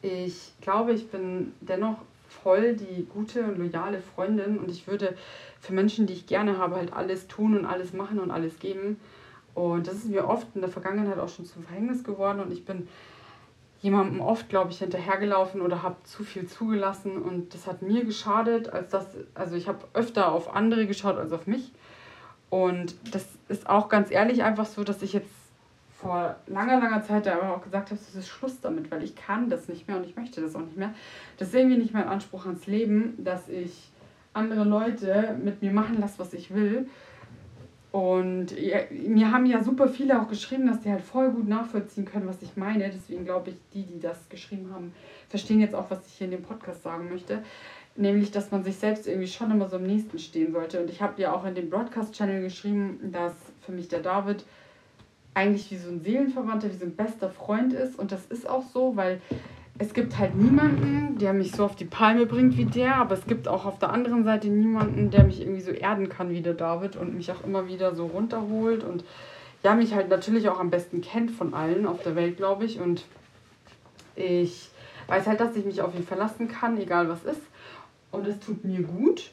ich glaube, ich bin dennoch voll die gute und loyale Freundin und ich würde für Menschen, die ich gerne habe, halt alles tun und alles machen und alles geben. Und das ist mir oft in der Vergangenheit auch schon zum Verhängnis geworden und ich bin jemandem oft, glaube ich, hinterhergelaufen oder habe zu viel zugelassen und das hat mir geschadet, als das, also ich habe öfter auf andere geschaut als auf mich. Und das ist auch ganz ehrlich einfach so, dass ich jetzt vor langer, langer Zeit da aber auch gesagt habe, es ist Schluss damit, weil ich kann das nicht mehr und ich möchte das auch nicht mehr. Das ist irgendwie nicht mein Anspruch ans Leben, dass ich andere Leute mit mir machen lasse, was ich will und ja, mir haben ja super viele auch geschrieben, dass die halt voll gut nachvollziehen können, was ich meine. Deswegen glaube ich, die, die das geschrieben haben, verstehen jetzt auch, was ich hier in dem Podcast sagen möchte. Nämlich, dass man sich selbst irgendwie schon immer so am nächsten stehen sollte. Und ich habe ja auch in dem Broadcast-Channel geschrieben, dass für mich der David eigentlich wie so ein Seelenverwandter, wie so ein bester Freund ist. Und das ist auch so, weil es gibt halt niemanden, der mich so auf die Palme bringt wie der, aber es gibt auch auf der anderen Seite niemanden, der mich irgendwie so erden kann wie der David und mich auch immer wieder so runterholt und ja, mich halt natürlich auch am besten kennt von allen auf der Welt, glaube ich. Und ich weiß halt, dass ich mich auf ihn verlassen kann, egal was ist. Und es tut mir gut.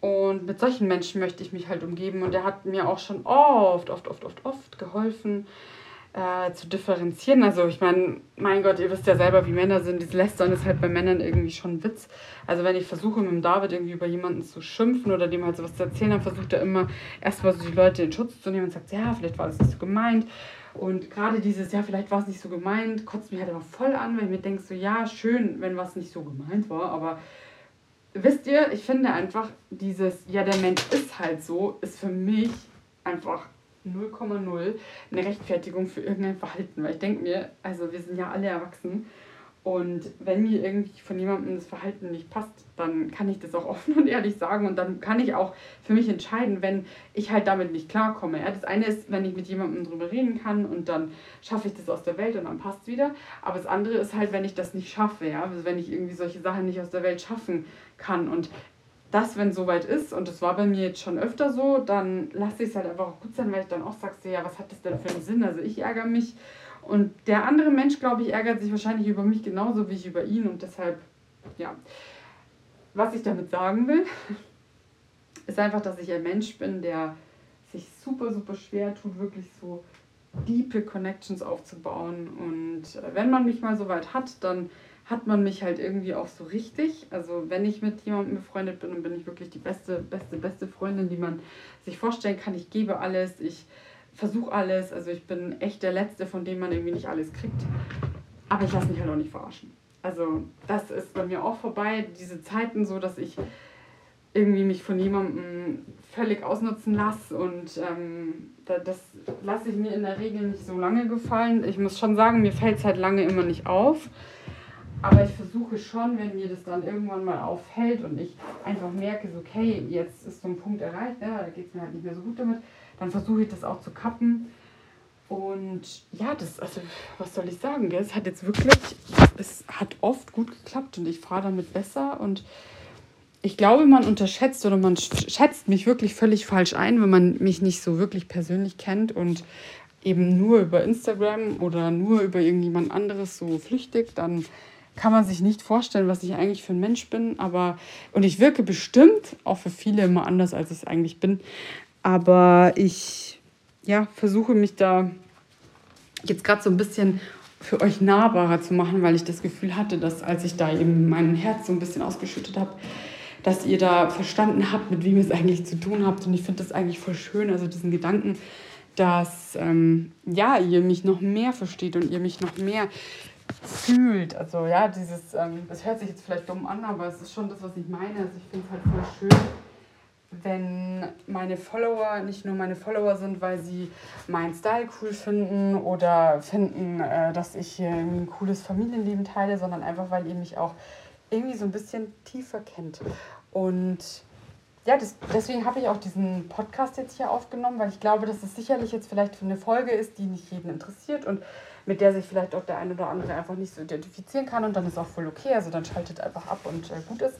Und mit solchen Menschen möchte ich mich halt umgeben. Und er hat mir auch schon oft, oft, oft, oft, oft geholfen äh, zu differenzieren. Also ich meine, mein Gott, ihr wisst ja selber, wie Männer sind. Dieses Lästern ist halt bei Männern irgendwie schon ein Witz. Also wenn ich versuche, mit dem David irgendwie über jemanden zu schimpfen oder dem halt sowas zu erzählen, dann versucht er immer erstmal so die Leute in Schutz zu nehmen und sagt, ja, vielleicht war das nicht so gemeint. Und gerade dieses, ja, vielleicht war es nicht so gemeint, kotzt mich halt immer voll an, weil ich mir denke, so, ja, schön, wenn was nicht so gemeint war, aber wisst ihr, ich finde einfach dieses, ja, der Mensch ist halt so, ist für mich einfach 0,0 eine Rechtfertigung für irgendein Verhalten. Weil ich denke mir, also wir sind ja alle erwachsen und wenn mir irgendwie von jemandem das Verhalten nicht passt, dann kann ich das auch <laughs> offen und ehrlich sagen und dann kann ich auch für mich entscheiden, wenn ich halt damit nicht klarkomme. Ja, das eine ist, wenn ich mit jemandem drüber reden kann und dann schaffe ich das aus der Welt und dann passt es wieder. Aber das andere ist halt, wenn ich das nicht schaffe, ja, also wenn ich irgendwie solche Sachen nicht aus der Welt schaffen kann und das, wenn es soweit ist, und das war bei mir jetzt schon öfter so, dann lasse ich es halt einfach auch gut sein, weil ich dann auch sage, ja, was hat das denn für einen Sinn? Also ich ärgere mich und der andere Mensch, glaube ich, ärgert sich wahrscheinlich über mich genauso wie ich über ihn und deshalb, ja. Was ich damit sagen will, <laughs> ist einfach, dass ich ein Mensch bin, der sich super, super schwer tut, wirklich so diepe Connections aufzubauen. Und äh, wenn man mich mal so weit hat, dann hat man mich halt irgendwie auch so richtig. Also wenn ich mit jemandem befreundet bin, dann bin ich wirklich die beste, beste, beste Freundin, die man sich vorstellen kann. Ich gebe alles, ich versuche alles. Also ich bin echt der Letzte, von dem man irgendwie nicht alles kriegt. Aber ich lasse mich halt auch nicht verarschen. Also das ist bei mir auch vorbei. Diese Zeiten so, dass ich irgendwie mich von jemandem völlig ausnutzen lasse und ähm, das lasse ich mir in der Regel nicht so lange gefallen. Ich muss schon sagen, mir fällt es halt lange immer nicht auf. Aber ich versuche schon, wenn mir das dann irgendwann mal auffällt und ich einfach merke, so, okay, jetzt ist so ein Punkt erreicht, ja, da geht es mir halt nicht mehr so gut damit, dann versuche ich das auch zu kappen. Und ja, das, also, was soll ich sagen, gell? es hat jetzt wirklich, es hat oft gut geklappt und ich fahre damit besser und ich glaube, man unterschätzt oder man schätzt mich wirklich völlig falsch ein, wenn man mich nicht so wirklich persönlich kennt und eben nur über Instagram oder nur über irgendjemand anderes so flüchtig, dann kann man sich nicht vorstellen, was ich eigentlich für ein Mensch bin. Aber, und ich wirke bestimmt auch für viele immer anders, als ich es eigentlich bin. Aber ich ja, versuche mich da jetzt gerade so ein bisschen für euch nahbarer zu machen, weil ich das Gefühl hatte, dass als ich da eben mein Herz so ein bisschen ausgeschüttet habe, dass ihr da verstanden habt, mit wem ihr es eigentlich zu tun habt. Und ich finde das eigentlich voll schön, also diesen Gedanken, dass ähm, ja, ihr mich noch mehr versteht und ihr mich noch mehr fühlt. Also ja, dieses, ähm, das hört sich jetzt vielleicht dumm an, aber es ist schon das, was ich meine. Also ich finde es halt voll schön, wenn meine Follower nicht nur meine Follower sind, weil sie meinen Style cool finden oder finden, äh, dass ich hier ein cooles Familienleben teile, sondern einfach, weil ihr mich auch irgendwie so ein bisschen tiefer kennt. Und ja, das, deswegen habe ich auch diesen Podcast jetzt hier aufgenommen, weil ich glaube, dass es sicherlich jetzt vielleicht eine Folge ist, die nicht jeden interessiert und mit der sich vielleicht auch der eine oder andere einfach nicht so identifizieren kann und dann ist auch voll okay. Also dann schaltet einfach ab und äh, gut ist.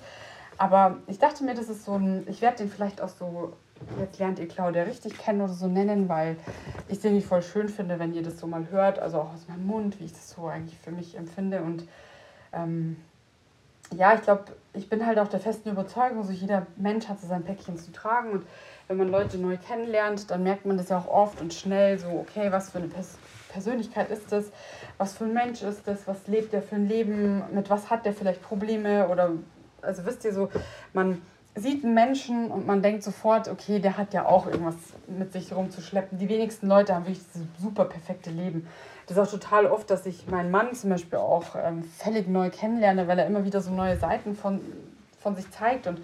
Aber ich dachte mir, das ist so ein, ich werde den vielleicht auch so, jetzt lernt ihr Claudia richtig kennen oder so nennen, weil ich es irgendwie voll schön finde, wenn ihr das so mal hört, also auch aus meinem Mund, wie ich das so eigentlich für mich empfinde. Und ähm, ja, ich glaube, ich bin halt auch der festen Überzeugung, so jeder Mensch hat so sein Päckchen zu tragen und wenn man Leute neu kennenlernt, dann merkt man das ja auch oft und schnell so, okay, was für eine Pers Persönlichkeit ist das, was für ein Mensch ist das, was lebt der für ein Leben, mit was hat der vielleicht Probleme oder, also wisst ihr so, man sieht einen Menschen und man denkt sofort, okay, der hat ja auch irgendwas mit sich rumzuschleppen. Die wenigsten Leute haben wirklich dieses super perfekte Leben. Das ist auch total oft, dass ich meinen Mann zum Beispiel auch ähm, völlig neu kennenlerne, weil er immer wieder so neue Seiten von, von sich zeigt und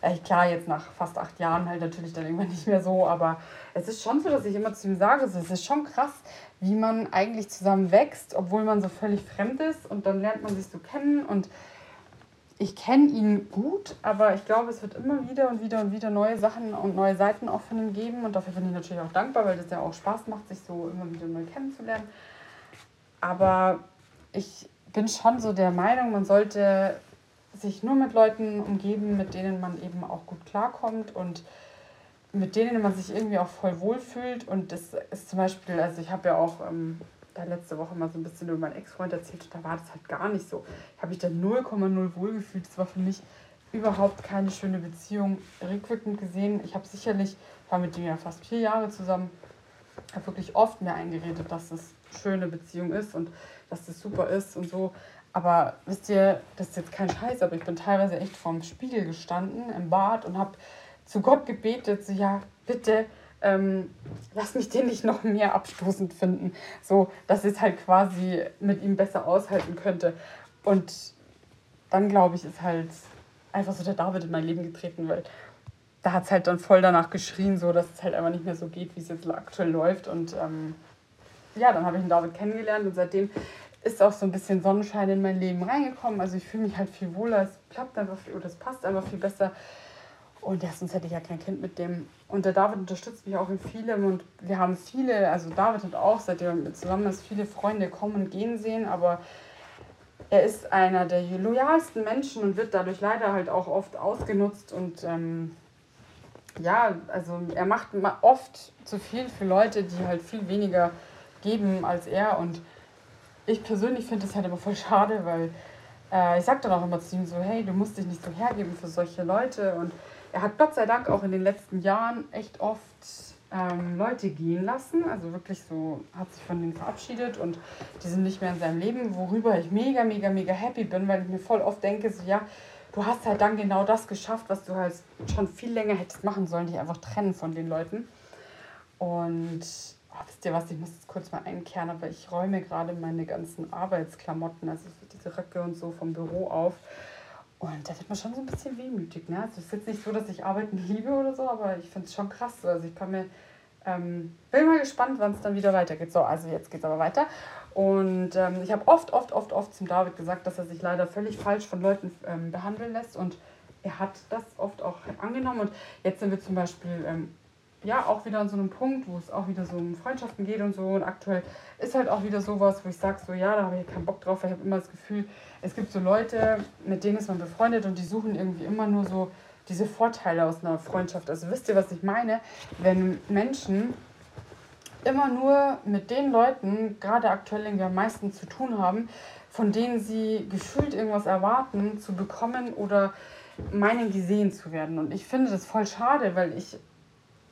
äh, klar, jetzt nach fast acht Jahren halt natürlich dann irgendwann nicht mehr so, aber es ist schon so, dass ich immer zu ihm sage, es ist schon krass, wie man eigentlich zusammen wächst, obwohl man so völlig fremd ist und dann lernt man sich so kennen und ich kenne ihn gut, aber ich glaube, es wird immer wieder und wieder und wieder neue Sachen und neue Seiten auch von ihm geben und dafür bin ich natürlich auch dankbar, weil das ja auch Spaß macht, sich so immer wieder neu kennenzulernen. Aber ich bin schon so der Meinung, man sollte sich nur mit Leuten umgeben, mit denen man eben auch gut klarkommt und mit denen man sich irgendwie auch voll wohlfühlt. Und das ist zum Beispiel, also ich habe ja auch ähm, da letzte Woche mal so ein bisschen über meinen Ex-Freund erzählt und da war das halt gar nicht so. Ich habe mich da 0,0 wohlgefühlt. Das war für mich überhaupt keine schöne Beziehung. Rückwirkend gesehen, ich habe sicherlich, war mit dem ja fast vier Jahre zusammen, habe wirklich oft mir eingeredet, dass es schöne Beziehung ist und dass das super ist und so. Aber wisst ihr, das ist jetzt kein Scheiß, aber ich bin teilweise echt vorm Spiegel gestanden im Bad und habe zu Gott gebetet, so ja, bitte ähm, lass mich den nicht noch mehr abstoßend finden, so dass ich es halt quasi mit ihm besser aushalten könnte. Und dann glaube ich, ist halt einfach so der David in mein Leben getreten, weil da hat es halt dann voll danach geschrien, so dass es halt einfach nicht mehr so geht, wie es jetzt aktuell läuft. Und ähm, ja, dann habe ich den David kennengelernt und seitdem ist auch so ein bisschen Sonnenschein in mein Leben reingekommen. Also ich fühle mich halt viel wohler, es klappt einfach viel, oder es passt einfach viel besser. Und sonst hätte ich ja kein Kind mit dem. Und der David unterstützt mich auch in vielem und wir haben viele, also David hat auch, seitdem wir zusammen ist, viele Freunde kommen und gehen sehen, aber er ist einer der loyalsten Menschen und wird dadurch leider halt auch oft ausgenutzt und ähm, ja, also er macht oft zu viel für Leute, die halt viel weniger geben als er und ich persönlich finde das halt immer voll schade, weil äh, ich sage dann auch immer zu ihm so, hey, du musst dich nicht so hergeben für solche Leute und er hat Gott sei Dank auch in den letzten Jahren echt oft ähm, Leute gehen lassen. Also wirklich so, hat sich von denen verabschiedet und die sind nicht mehr in seinem Leben, worüber ich mega, mega, mega happy bin, weil ich mir voll oft denke, so ja, du hast halt dann genau das geschafft, was du halt schon viel länger hättest machen sollen, dich einfach trennen von den Leuten. Und oh, wisst ihr was, ich muss jetzt kurz mal einkehren, aber ich räume gerade meine ganzen Arbeitsklamotten, also diese Röcke und so vom Büro auf. Und da wird man schon so ein bisschen wehmütig. Ne? Also es ist jetzt nicht so, dass ich Arbeiten liebe oder so, aber ich finde es schon krass. Also ich kann mir, ähm, bin mal gespannt, wann es dann wieder weitergeht. So, also jetzt geht es aber weiter. Und ähm, ich habe oft, oft, oft, oft zum David gesagt, dass er sich leider völlig falsch von Leuten ähm, behandeln lässt. Und er hat das oft auch angenommen. Und jetzt sind wir zum Beispiel ähm, ja auch wieder an so einem Punkt, wo es auch wieder so um Freundschaften geht und so. Und aktuell ist halt auch wieder sowas, wo ich sage, so ja, da habe ich keinen Bock drauf, weil ich habe immer das Gefühl, es gibt so Leute, mit denen ist man befreundet und die suchen irgendwie immer nur so diese Vorteile aus einer Freundschaft. Also wisst ihr, was ich meine? Wenn Menschen immer nur mit den Leuten, gerade aktuell irgendwie am meisten zu tun haben, von denen sie gefühlt irgendwas erwarten, zu bekommen oder meinen gesehen zu werden. Und ich finde das voll schade, weil ich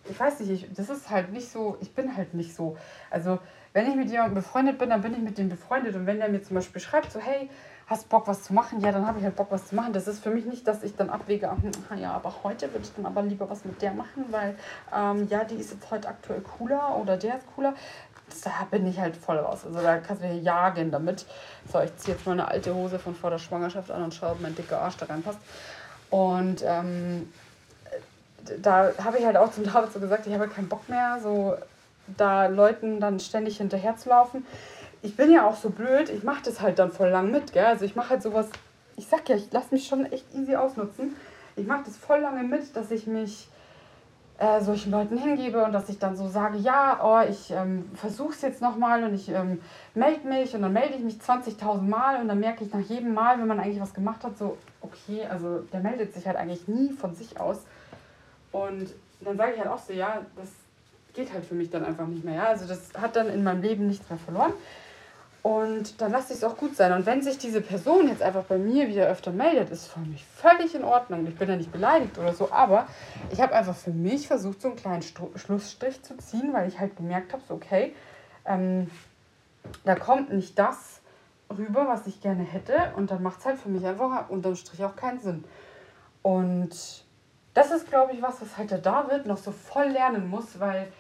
ich weiß nicht, ich, das ist halt nicht so, ich bin halt nicht so. Also, wenn ich mit jemandem befreundet bin, dann bin ich mit dem befreundet. Und wenn der mir zum Beispiel schreibt, so, hey, hast Bock, was zu machen? Ja, dann habe ich halt Bock, was zu machen. Das ist für mich nicht, dass ich dann abwäge, ach, ja, aber heute würde ich dann aber lieber was mit der machen, weil, ähm, ja, die ist jetzt heute aktuell cooler oder der ist cooler. Da bin ich halt voll raus. Also da kannst du mir jagen damit. So, ich ziehe jetzt mal eine alte Hose von vor der Schwangerschaft an und schaue, ob mein dicker Arsch da reinpasst. Und ähm, da habe ich halt auch zum <laughs> David so gesagt, ich habe keinen Bock mehr, so da Leuten dann ständig hinterher zu laufen. Ich bin ja auch so blöd, ich mache das halt dann voll lang mit, gell? Also ich mache halt sowas, ich sag ja, ich lasse mich schon echt easy ausnutzen. Ich mache das voll lange mit, dass ich mich äh, solchen Leuten hingebe und dass ich dann so sage, ja, oh, ich ähm, versuche es jetzt nochmal und ich ähm, melde mich und dann melde ich mich 20.000 Mal und dann merke ich nach jedem Mal, wenn man eigentlich was gemacht hat, so, okay, also der meldet sich halt eigentlich nie von sich aus. Und dann sage ich halt auch so, ja, das geht halt für mich dann einfach nicht mehr. Ja? Also das hat dann in meinem Leben nichts mehr verloren. Und dann lasse ich es auch gut sein. Und wenn sich diese Person jetzt einfach bei mir wieder öfter meldet, ist für mich völlig in Ordnung. Ich bin ja nicht beleidigt oder so, aber ich habe einfach für mich versucht, so einen kleinen Stru Schlussstrich zu ziehen, weil ich halt gemerkt habe, so okay, ähm, da kommt nicht das rüber, was ich gerne hätte. Und dann macht es halt für mich einfach unterm Strich auch keinen Sinn. Und das ist, glaube ich, was, was halt der David noch so voll lernen muss, weil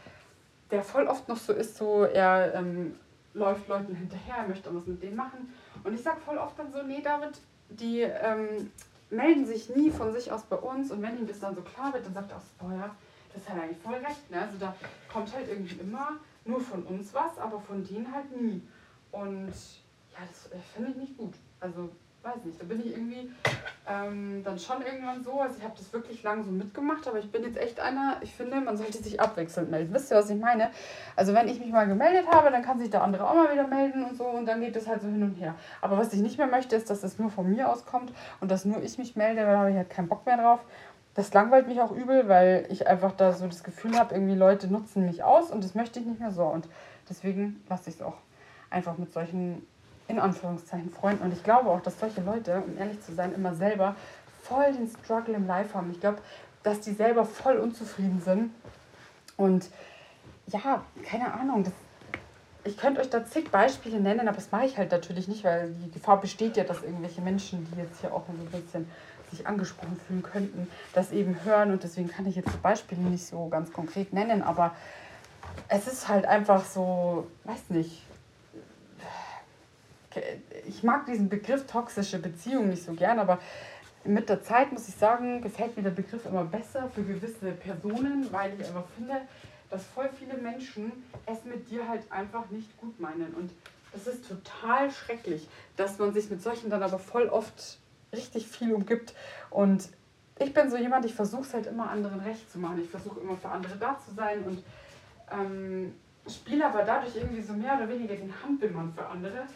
der voll oft noch so ist, so er ähm, läuft Leuten hinterher, möchte was mit denen machen. Und ich sage voll oft dann so, nee, David, die ähm, melden sich nie von sich aus bei uns und wenn ihm das dann so klar wird, dann sagt er auch, oh ja, das hat eigentlich voll recht. Ne? Also da kommt halt irgendwie immer nur von uns was, aber von denen halt nie. Und ja, das äh, finde ich nicht gut. Also weiß nicht, da bin ich irgendwie ähm, dann schon irgendwann so, also ich habe das wirklich lange so mitgemacht, aber ich bin jetzt echt einer, ich finde, man sollte sich abwechselnd melden. Wisst ihr, was ich meine? Also wenn ich mich mal gemeldet habe, dann kann sich der andere auch mal wieder melden und so und dann geht das halt so hin und her. Aber was ich nicht mehr möchte, ist, dass das nur von mir auskommt und dass nur ich mich melde, weil da habe ich halt keinen Bock mehr drauf. Das langweilt mich auch übel, weil ich einfach da so das Gefühl habe, irgendwie Leute nutzen mich aus und das möchte ich nicht mehr so. Und deswegen lasse ich es auch einfach mit solchen in Anführungszeichen Freunden. Und ich glaube auch, dass solche Leute, um ehrlich zu sein, immer selber voll den Struggle im Life haben. Ich glaube, dass die selber voll unzufrieden sind. Und ja, keine Ahnung, das, ich könnte euch da zig Beispiele nennen, aber das mache ich halt natürlich nicht, weil die Gefahr besteht ja, dass irgendwelche Menschen, die jetzt hier auch so ein bisschen sich angesprochen fühlen könnten, das eben hören und deswegen kann ich jetzt die Beispiele nicht so ganz konkret nennen, aber es ist halt einfach so, weiß nicht, ich mag diesen Begriff toxische Beziehung nicht so gern, aber mit der Zeit muss ich sagen, gefällt mir der Begriff immer besser für gewisse Personen, weil ich einfach finde, dass voll viele Menschen es mit dir halt einfach nicht gut meinen. Und das ist total schrecklich, dass man sich mit solchen dann aber voll oft richtig viel umgibt. Und ich bin so jemand, ich versuche es halt immer anderen recht zu machen. Ich versuche immer für andere da zu sein und ähm, spiele aber dadurch irgendwie so mehr oder weniger den Hampelmann für andere,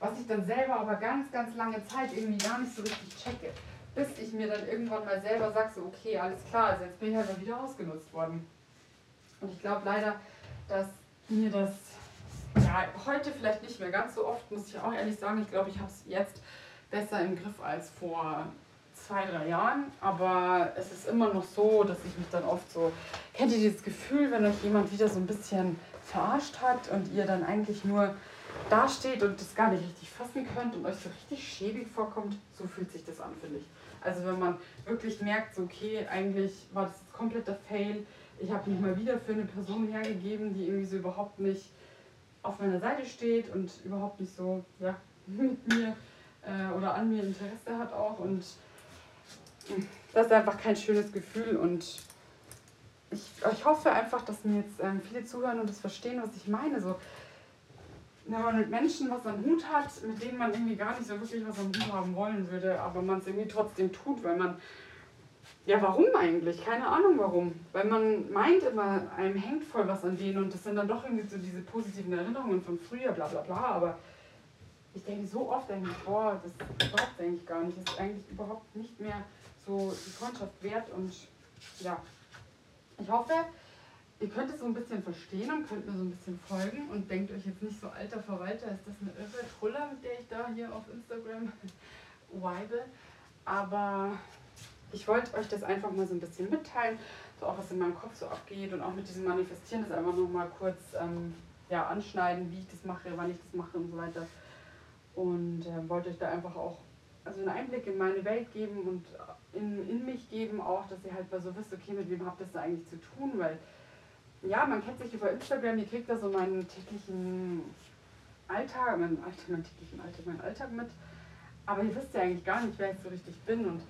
was ich dann selber aber ganz, ganz lange Zeit irgendwie gar nicht so richtig checke. Bis ich mir dann irgendwann mal selber sage, so okay, alles klar, also jetzt bin ich halt mal wieder ausgenutzt worden. Und ich glaube leider, dass mir das ja, heute vielleicht nicht mehr ganz so oft, muss ich auch ehrlich sagen. Ich glaube, ich habe es jetzt besser im Griff als vor zwei, drei Jahren. Aber es ist immer noch so, dass ich mich dann oft so. Kennt ihr dieses Gefühl, wenn euch jemand wieder so ein bisschen verarscht hat und ihr dann eigentlich nur dasteht und das gar nicht richtig fassen könnt und euch so richtig schäbig vorkommt? So fühlt sich das an, finde ich. Also wenn man wirklich merkt, so okay, eigentlich war das jetzt kompletter Fail ich habe mich mal wieder für eine Person hergegeben, die irgendwie so überhaupt nicht auf meiner Seite steht und überhaupt nicht so ja, <laughs> mit mir äh, oder an mir Interesse hat auch. Und das ist einfach kein schönes Gefühl. Und ich, ich hoffe einfach, dass mir jetzt ähm, viele zuhören und das verstehen, was ich meine. So, wenn man mit Menschen was am Hut hat, mit denen man irgendwie gar nicht so wirklich was am Hut haben wollen würde, aber man es irgendwie trotzdem tut, weil man ja, warum eigentlich? Keine Ahnung warum. Weil man meint immer, einem hängt voll was an denen und das sind dann doch irgendwie so diese positiven Erinnerungen von früher, bla bla bla. Aber ich denke so oft eigentlich, boah, das braucht eigentlich gar nicht. Das ist eigentlich überhaupt nicht mehr so die Freundschaft wert und ja. Ich hoffe, ihr könnt es so ein bisschen verstehen und könnt mir so ein bisschen folgen und denkt euch jetzt nicht so, alter Verwalter, ist das eine irre Truller, mit der ich da hier auf Instagram <laughs> weibe. Aber ich wollte euch das einfach mal so ein bisschen mitteilen, so auch was in meinem Kopf so abgeht und auch mit diesem Manifestieren das einfach noch mal kurz ähm, ja, anschneiden, wie ich das mache, wann ich das mache und so weiter. Und äh, wollte euch da einfach auch also einen Einblick in meine Welt geben und in, in mich geben, auch, dass ihr halt mal so wisst, okay, mit wem habt ihr das da eigentlich zu tun, weil ja, man kennt sich über Instagram, ihr kriegt da so meinen täglichen Alltag, meinen, Alltag, meinen täglichen Alltag, meinen Alltag mit, aber ihr wisst ja eigentlich gar nicht, wer ich so richtig bin. Und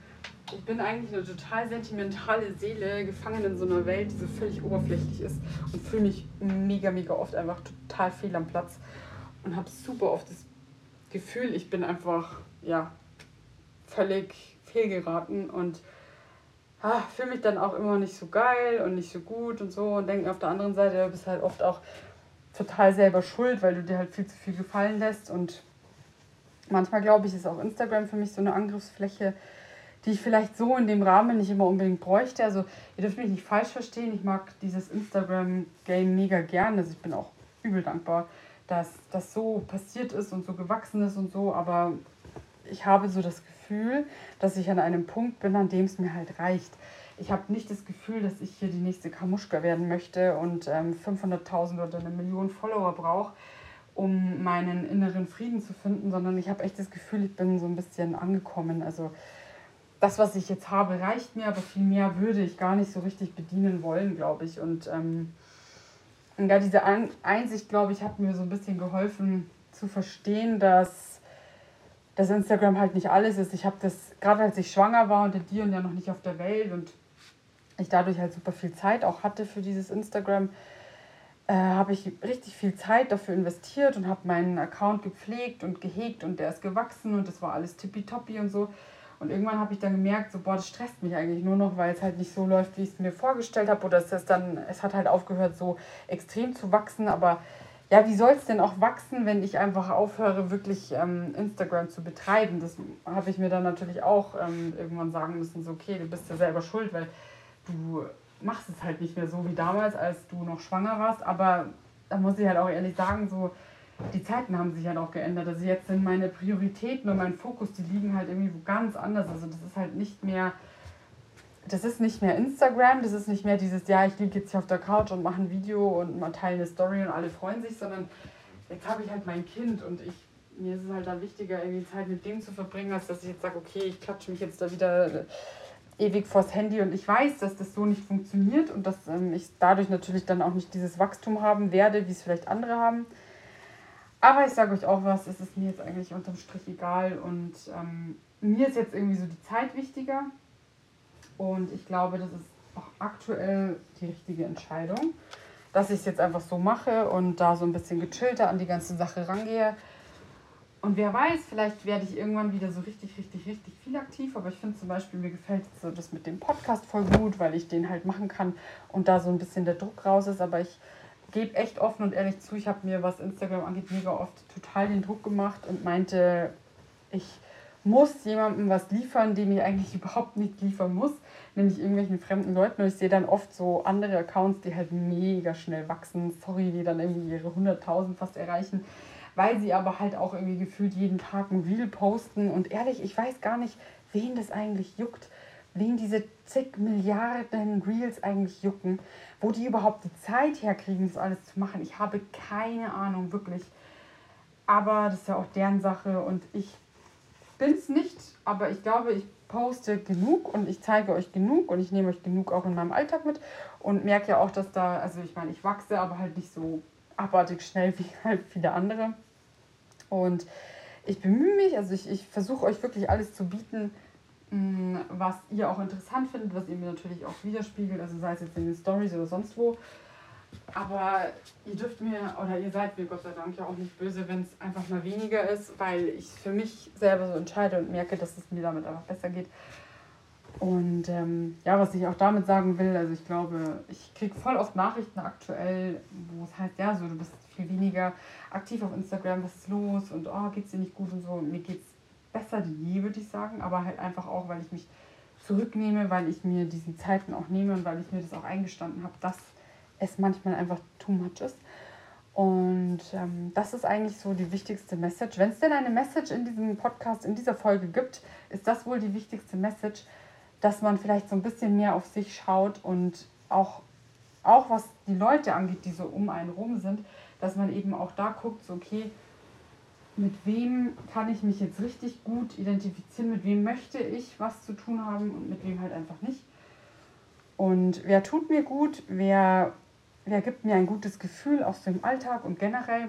ich bin eigentlich eine total sentimentale Seele, gefangen in so einer Welt, die so völlig oberflächlich ist und fühle mich mega, mega oft einfach total fehl am Platz und habe super oft das Gefühl, ich bin einfach, ja, völlig fehlgeraten und fühle mich dann auch immer nicht so geil und nicht so gut und so und denke auf der anderen Seite, du bist halt oft auch total selber schuld, weil du dir halt viel zu viel gefallen lässt und manchmal glaube ich, ist auch Instagram für mich so eine Angriffsfläche, die ich vielleicht so in dem Rahmen nicht immer unbedingt bräuchte. Also ihr dürft mich nicht falsch verstehen, ich mag dieses Instagram-Game mega gern. Also ich bin auch übel dankbar, dass das so passiert ist und so gewachsen ist und so, aber ich habe so das Gefühl, dass ich an einem Punkt bin, an dem es mir halt reicht. Ich habe nicht das Gefühl, dass ich hier die nächste Kamuschka werden möchte und ähm, 500.000 oder eine Million Follower brauche, um meinen inneren Frieden zu finden, sondern ich habe echt das Gefühl, ich bin so ein bisschen angekommen. Also das, was ich jetzt habe, reicht mir, aber viel mehr würde ich gar nicht so richtig bedienen wollen, glaube ich. Und ähm, ja, diese Einsicht, glaube ich, hat mir so ein bisschen geholfen zu verstehen, dass das Instagram halt nicht alles ist. Ich habe das, gerade als ich schwanger war und der Dion ja noch nicht auf der Welt und ich dadurch halt super viel Zeit auch hatte für dieses Instagram, äh, habe ich richtig viel Zeit dafür investiert und habe meinen Account gepflegt und gehegt und der ist gewachsen und das war alles tippitoppi und so. Und irgendwann habe ich dann gemerkt, so, boah, das stresst mich eigentlich nur noch, weil es halt nicht so läuft, wie ich es mir vorgestellt habe. Oder es ist dann, es hat halt aufgehört, so extrem zu wachsen. Aber ja, wie soll es denn auch wachsen, wenn ich einfach aufhöre, wirklich ähm, Instagram zu betreiben? Das habe ich mir dann natürlich auch ähm, irgendwann sagen müssen, so, okay, du bist ja selber schuld, weil du machst es halt nicht mehr so wie damals, als du noch schwanger warst. Aber da muss ich halt auch ehrlich sagen, so, die Zeiten haben sich halt auch geändert. Also jetzt sind meine Prioritäten und mein Fokus, die liegen halt irgendwie wo ganz anders. Also das ist halt nicht mehr, das ist nicht mehr Instagram, das ist nicht mehr dieses, ja, ich liege jetzt hier auf der Couch und mache ein Video und mal teile eine Story und alle freuen sich, sondern jetzt habe ich halt mein Kind und ich, mir ist es halt dann wichtiger, irgendwie Zeit mit dem zu verbringen, als dass ich jetzt sage, okay, ich klatsche mich jetzt da wieder ewig vors Handy und ich weiß, dass das so nicht funktioniert und dass ähm, ich dadurch natürlich dann auch nicht dieses Wachstum haben werde, wie es vielleicht andere haben. Aber ich sage euch auch was, es ist mir jetzt eigentlich unterm Strich egal und ähm, mir ist jetzt irgendwie so die Zeit wichtiger und ich glaube, das ist auch aktuell die richtige Entscheidung, dass ich es jetzt einfach so mache und da so ein bisschen gechillter an die ganze Sache rangehe und wer weiß, vielleicht werde ich irgendwann wieder so richtig, richtig, richtig viel aktiv. Aber ich finde zum Beispiel, mir gefällt so das mit dem Podcast voll gut, weil ich den halt machen kann und da so ein bisschen der Druck raus ist. Aber ich gebe echt offen und ehrlich zu, ich habe mir, was Instagram angeht, mega oft total den Druck gemacht und meinte, ich muss jemandem was liefern, dem ich eigentlich <laughs> überhaupt nicht liefern muss, nämlich irgendwelchen fremden Leuten. Und ich sehe dann oft so andere Accounts, die halt mega schnell wachsen, sorry, die dann irgendwie ihre 100.000 fast erreichen weil sie aber halt auch irgendwie gefühlt jeden Tag ein Reel posten. Und ehrlich, ich weiß gar nicht, wen das eigentlich juckt, wen diese zig Milliarden Reels eigentlich jucken, wo die überhaupt die Zeit herkriegen, das alles zu machen. Ich habe keine Ahnung, wirklich. Aber das ist ja auch deren Sache und ich bin es nicht, aber ich glaube, ich poste genug und ich zeige euch genug und ich nehme euch genug auch in meinem Alltag mit und merke ja auch, dass da, also ich meine, ich wachse, aber halt nicht so abartig schnell <laughs> wie halt viele andere. Und ich bemühe mich, also ich, ich versuche euch wirklich alles zu bieten, mm, was ihr auch interessant findet, was ihr mir natürlich auch widerspiegelt, also sei es jetzt in den Stories oder sonst wo. Aber ihr dürft mir, oder ihr seid mir Gott sei Dank ja auch nicht böse, wenn es einfach mal weniger ist, weil ich für mich selber so entscheide und merke, dass es mir damit einfach besser geht. Und ähm, ja, was ich auch damit sagen will, also ich glaube, ich kriege voll oft Nachrichten aktuell, wo es heißt, ja, so du bist viel weniger aktiv auf Instagram, was ist los und oh, geht's dir nicht gut und so. Mir geht's besser denn je, würde ich sagen, aber halt einfach auch, weil ich mich zurücknehme, weil ich mir diesen Zeiten auch nehme und weil ich mir das auch eingestanden habe, dass es manchmal einfach too much ist. Und ähm, das ist eigentlich so die wichtigste Message. Wenn es denn eine Message in diesem Podcast, in dieser Folge gibt, ist das wohl die wichtigste Message, dass man vielleicht so ein bisschen mehr auf sich schaut und auch, auch was die Leute angeht, die so um einen rum sind, dass man eben auch da guckt, so okay, mit wem kann ich mich jetzt richtig gut identifizieren, mit wem möchte ich was zu tun haben und mit wem halt einfach nicht. Und wer tut mir gut, wer, wer gibt mir ein gutes Gefühl aus dem Alltag und generell.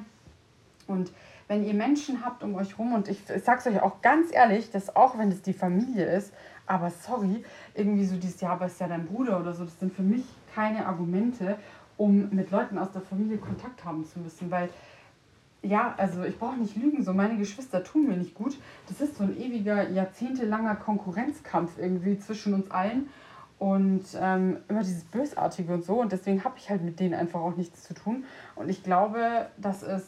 Und wenn ihr Menschen habt um euch rum, und ich, ich sage es euch auch ganz ehrlich, dass auch wenn es die Familie ist, aber sorry, irgendwie so dieses Jahr, aber ist ja dein Bruder oder so, das sind für mich keine Argumente, um mit Leuten aus der Familie Kontakt haben zu müssen, weil ja, also ich brauche nicht lügen, so meine Geschwister tun mir nicht gut. Das ist so ein ewiger, jahrzehntelanger Konkurrenzkampf irgendwie zwischen uns allen und ähm, immer dieses Bösartige und so. Und deswegen habe ich halt mit denen einfach auch nichts zu tun. Und ich glaube, dass es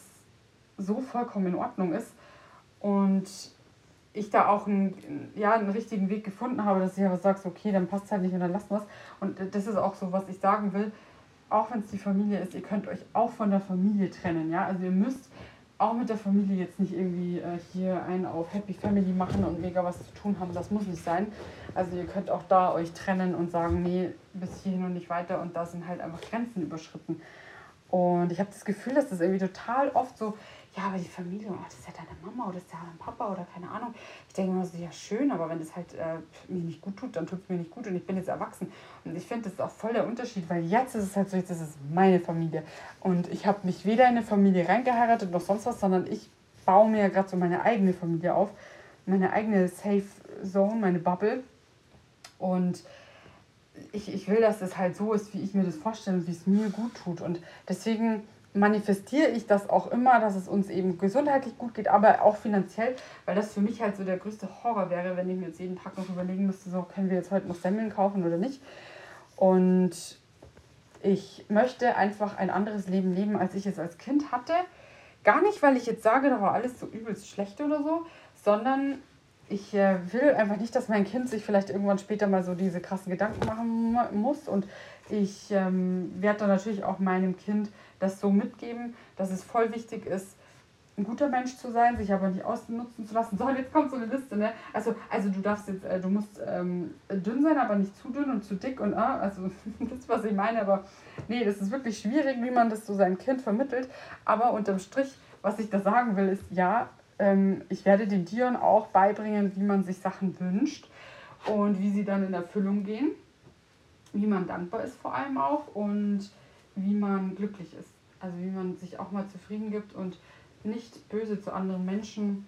so vollkommen in Ordnung ist und ich da auch einen, ja, einen richtigen Weg gefunden habe, dass ich aber sage, okay, dann passt halt nicht und dann lassen wir es. Und das ist auch so, was ich sagen will auch wenn es die Familie ist, ihr könnt euch auch von der Familie trennen. Ja? Also ihr müsst auch mit der Familie jetzt nicht irgendwie äh, hier einen auf Happy Family machen und mega was zu tun haben. Das muss nicht sein. Also ihr könnt auch da euch trennen und sagen, nee, bis hierhin und nicht weiter. Und da sind halt einfach Grenzen überschritten. Und ich habe das Gefühl, dass das irgendwie total oft so ja, aber die Familie, oh, das ist ja deine Mama oder das ist ja dein Papa oder keine Ahnung. Ich denke immer so, ja schön, aber wenn das halt äh, mir nicht gut tut, dann tut es mir nicht gut und ich bin jetzt erwachsen. Und ich finde, das ist auch voll der Unterschied, weil jetzt ist es halt so, jetzt ist es meine Familie. Und ich habe mich weder in eine Familie reingeheiratet noch sonst was, sondern ich baue mir ja gerade so meine eigene Familie auf, meine eigene Safe Zone, meine Bubble. Und ich, ich will, dass es halt so ist, wie ich mir das vorstelle und wie es mir gut tut. Und deswegen manifestiere ich das auch immer, dass es uns eben gesundheitlich gut geht, aber auch finanziell, weil das für mich halt so der größte Horror wäre, wenn ich mir jetzt jeden Tag noch überlegen müsste, so können wir jetzt heute noch Semmeln kaufen oder nicht. Und ich möchte einfach ein anderes Leben leben, als ich es als Kind hatte. Gar nicht, weil ich jetzt sage, da war alles so übelst schlecht oder so, sondern ich äh, will einfach nicht, dass mein Kind sich vielleicht irgendwann später mal so diese krassen Gedanken machen muss. Und ich ähm, werde dann natürlich auch meinem Kind das so mitgeben, dass es voll wichtig ist, ein guter Mensch zu sein, sich aber nicht ausnutzen zu lassen. <laughs> So, jetzt kommt so eine Liste, ne? Also, also du darfst jetzt, äh, du musst ähm, dünn sein, aber nicht zu dünn und zu dick und ah, also <laughs> das ist, was ich meine, aber nee, das ist wirklich schwierig, wie man das so seinem Kind vermittelt. Aber unterm Strich was ich da sagen will, ist ja, ähm, ich werde den Tieren auch beibringen, wie man sich Sachen wünscht und wie sie dann in Erfüllung gehen. Wie man dankbar ist vor allem auch und wie man glücklich ist. Also wie man sich auch mal zufrieden gibt und nicht böse zu anderen Menschen.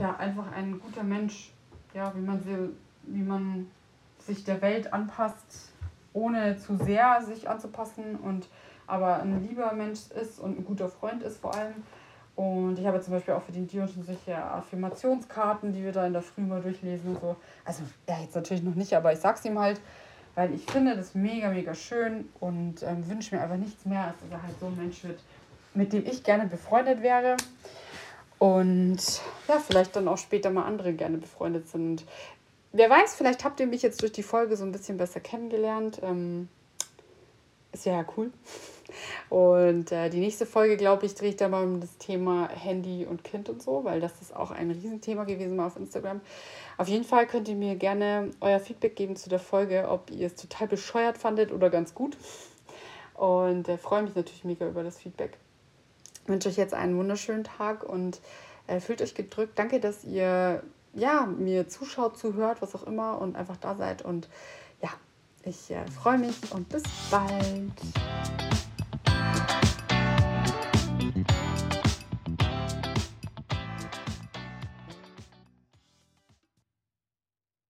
Ja, einfach ein guter Mensch, ja, wie man, sie, wie man sich der Welt anpasst, ohne zu sehr sich anzupassen und aber ein lieber Mensch ist und ein guter Freund ist vor allem. Und ich habe zum Beispiel auch für den Dion schon solche Affirmationskarten, die wir da in der Früh mal durchlesen und so. Also, ja, jetzt natürlich noch nicht, aber ich sag's ihm halt, weil ich finde das mega, mega schön und ähm, wünsche mir einfach nichts mehr, als dass er halt so ein Mensch wird, mit dem ich gerne befreundet wäre. Und ja, vielleicht dann auch später mal andere gerne befreundet sind. Wer weiß, vielleicht habt ihr mich jetzt durch die Folge so ein bisschen besser kennengelernt. Ähm, ist ja cool. <laughs> Und äh, die nächste Folge, glaube ich, drehe ich dann mal um das Thema Handy und Kind und so, weil das ist auch ein Riesenthema gewesen mal auf Instagram. Auf jeden Fall könnt ihr mir gerne euer Feedback geben zu der Folge, ob ihr es total bescheuert fandet oder ganz gut. Und äh, freue mich natürlich mega über das Feedback. Ich wünsche euch jetzt einen wunderschönen Tag und äh, fühlt euch gedrückt. Danke, dass ihr ja, mir zuschaut, zuhört, was auch immer und einfach da seid. Und ja, ich äh, freue mich und bis bald.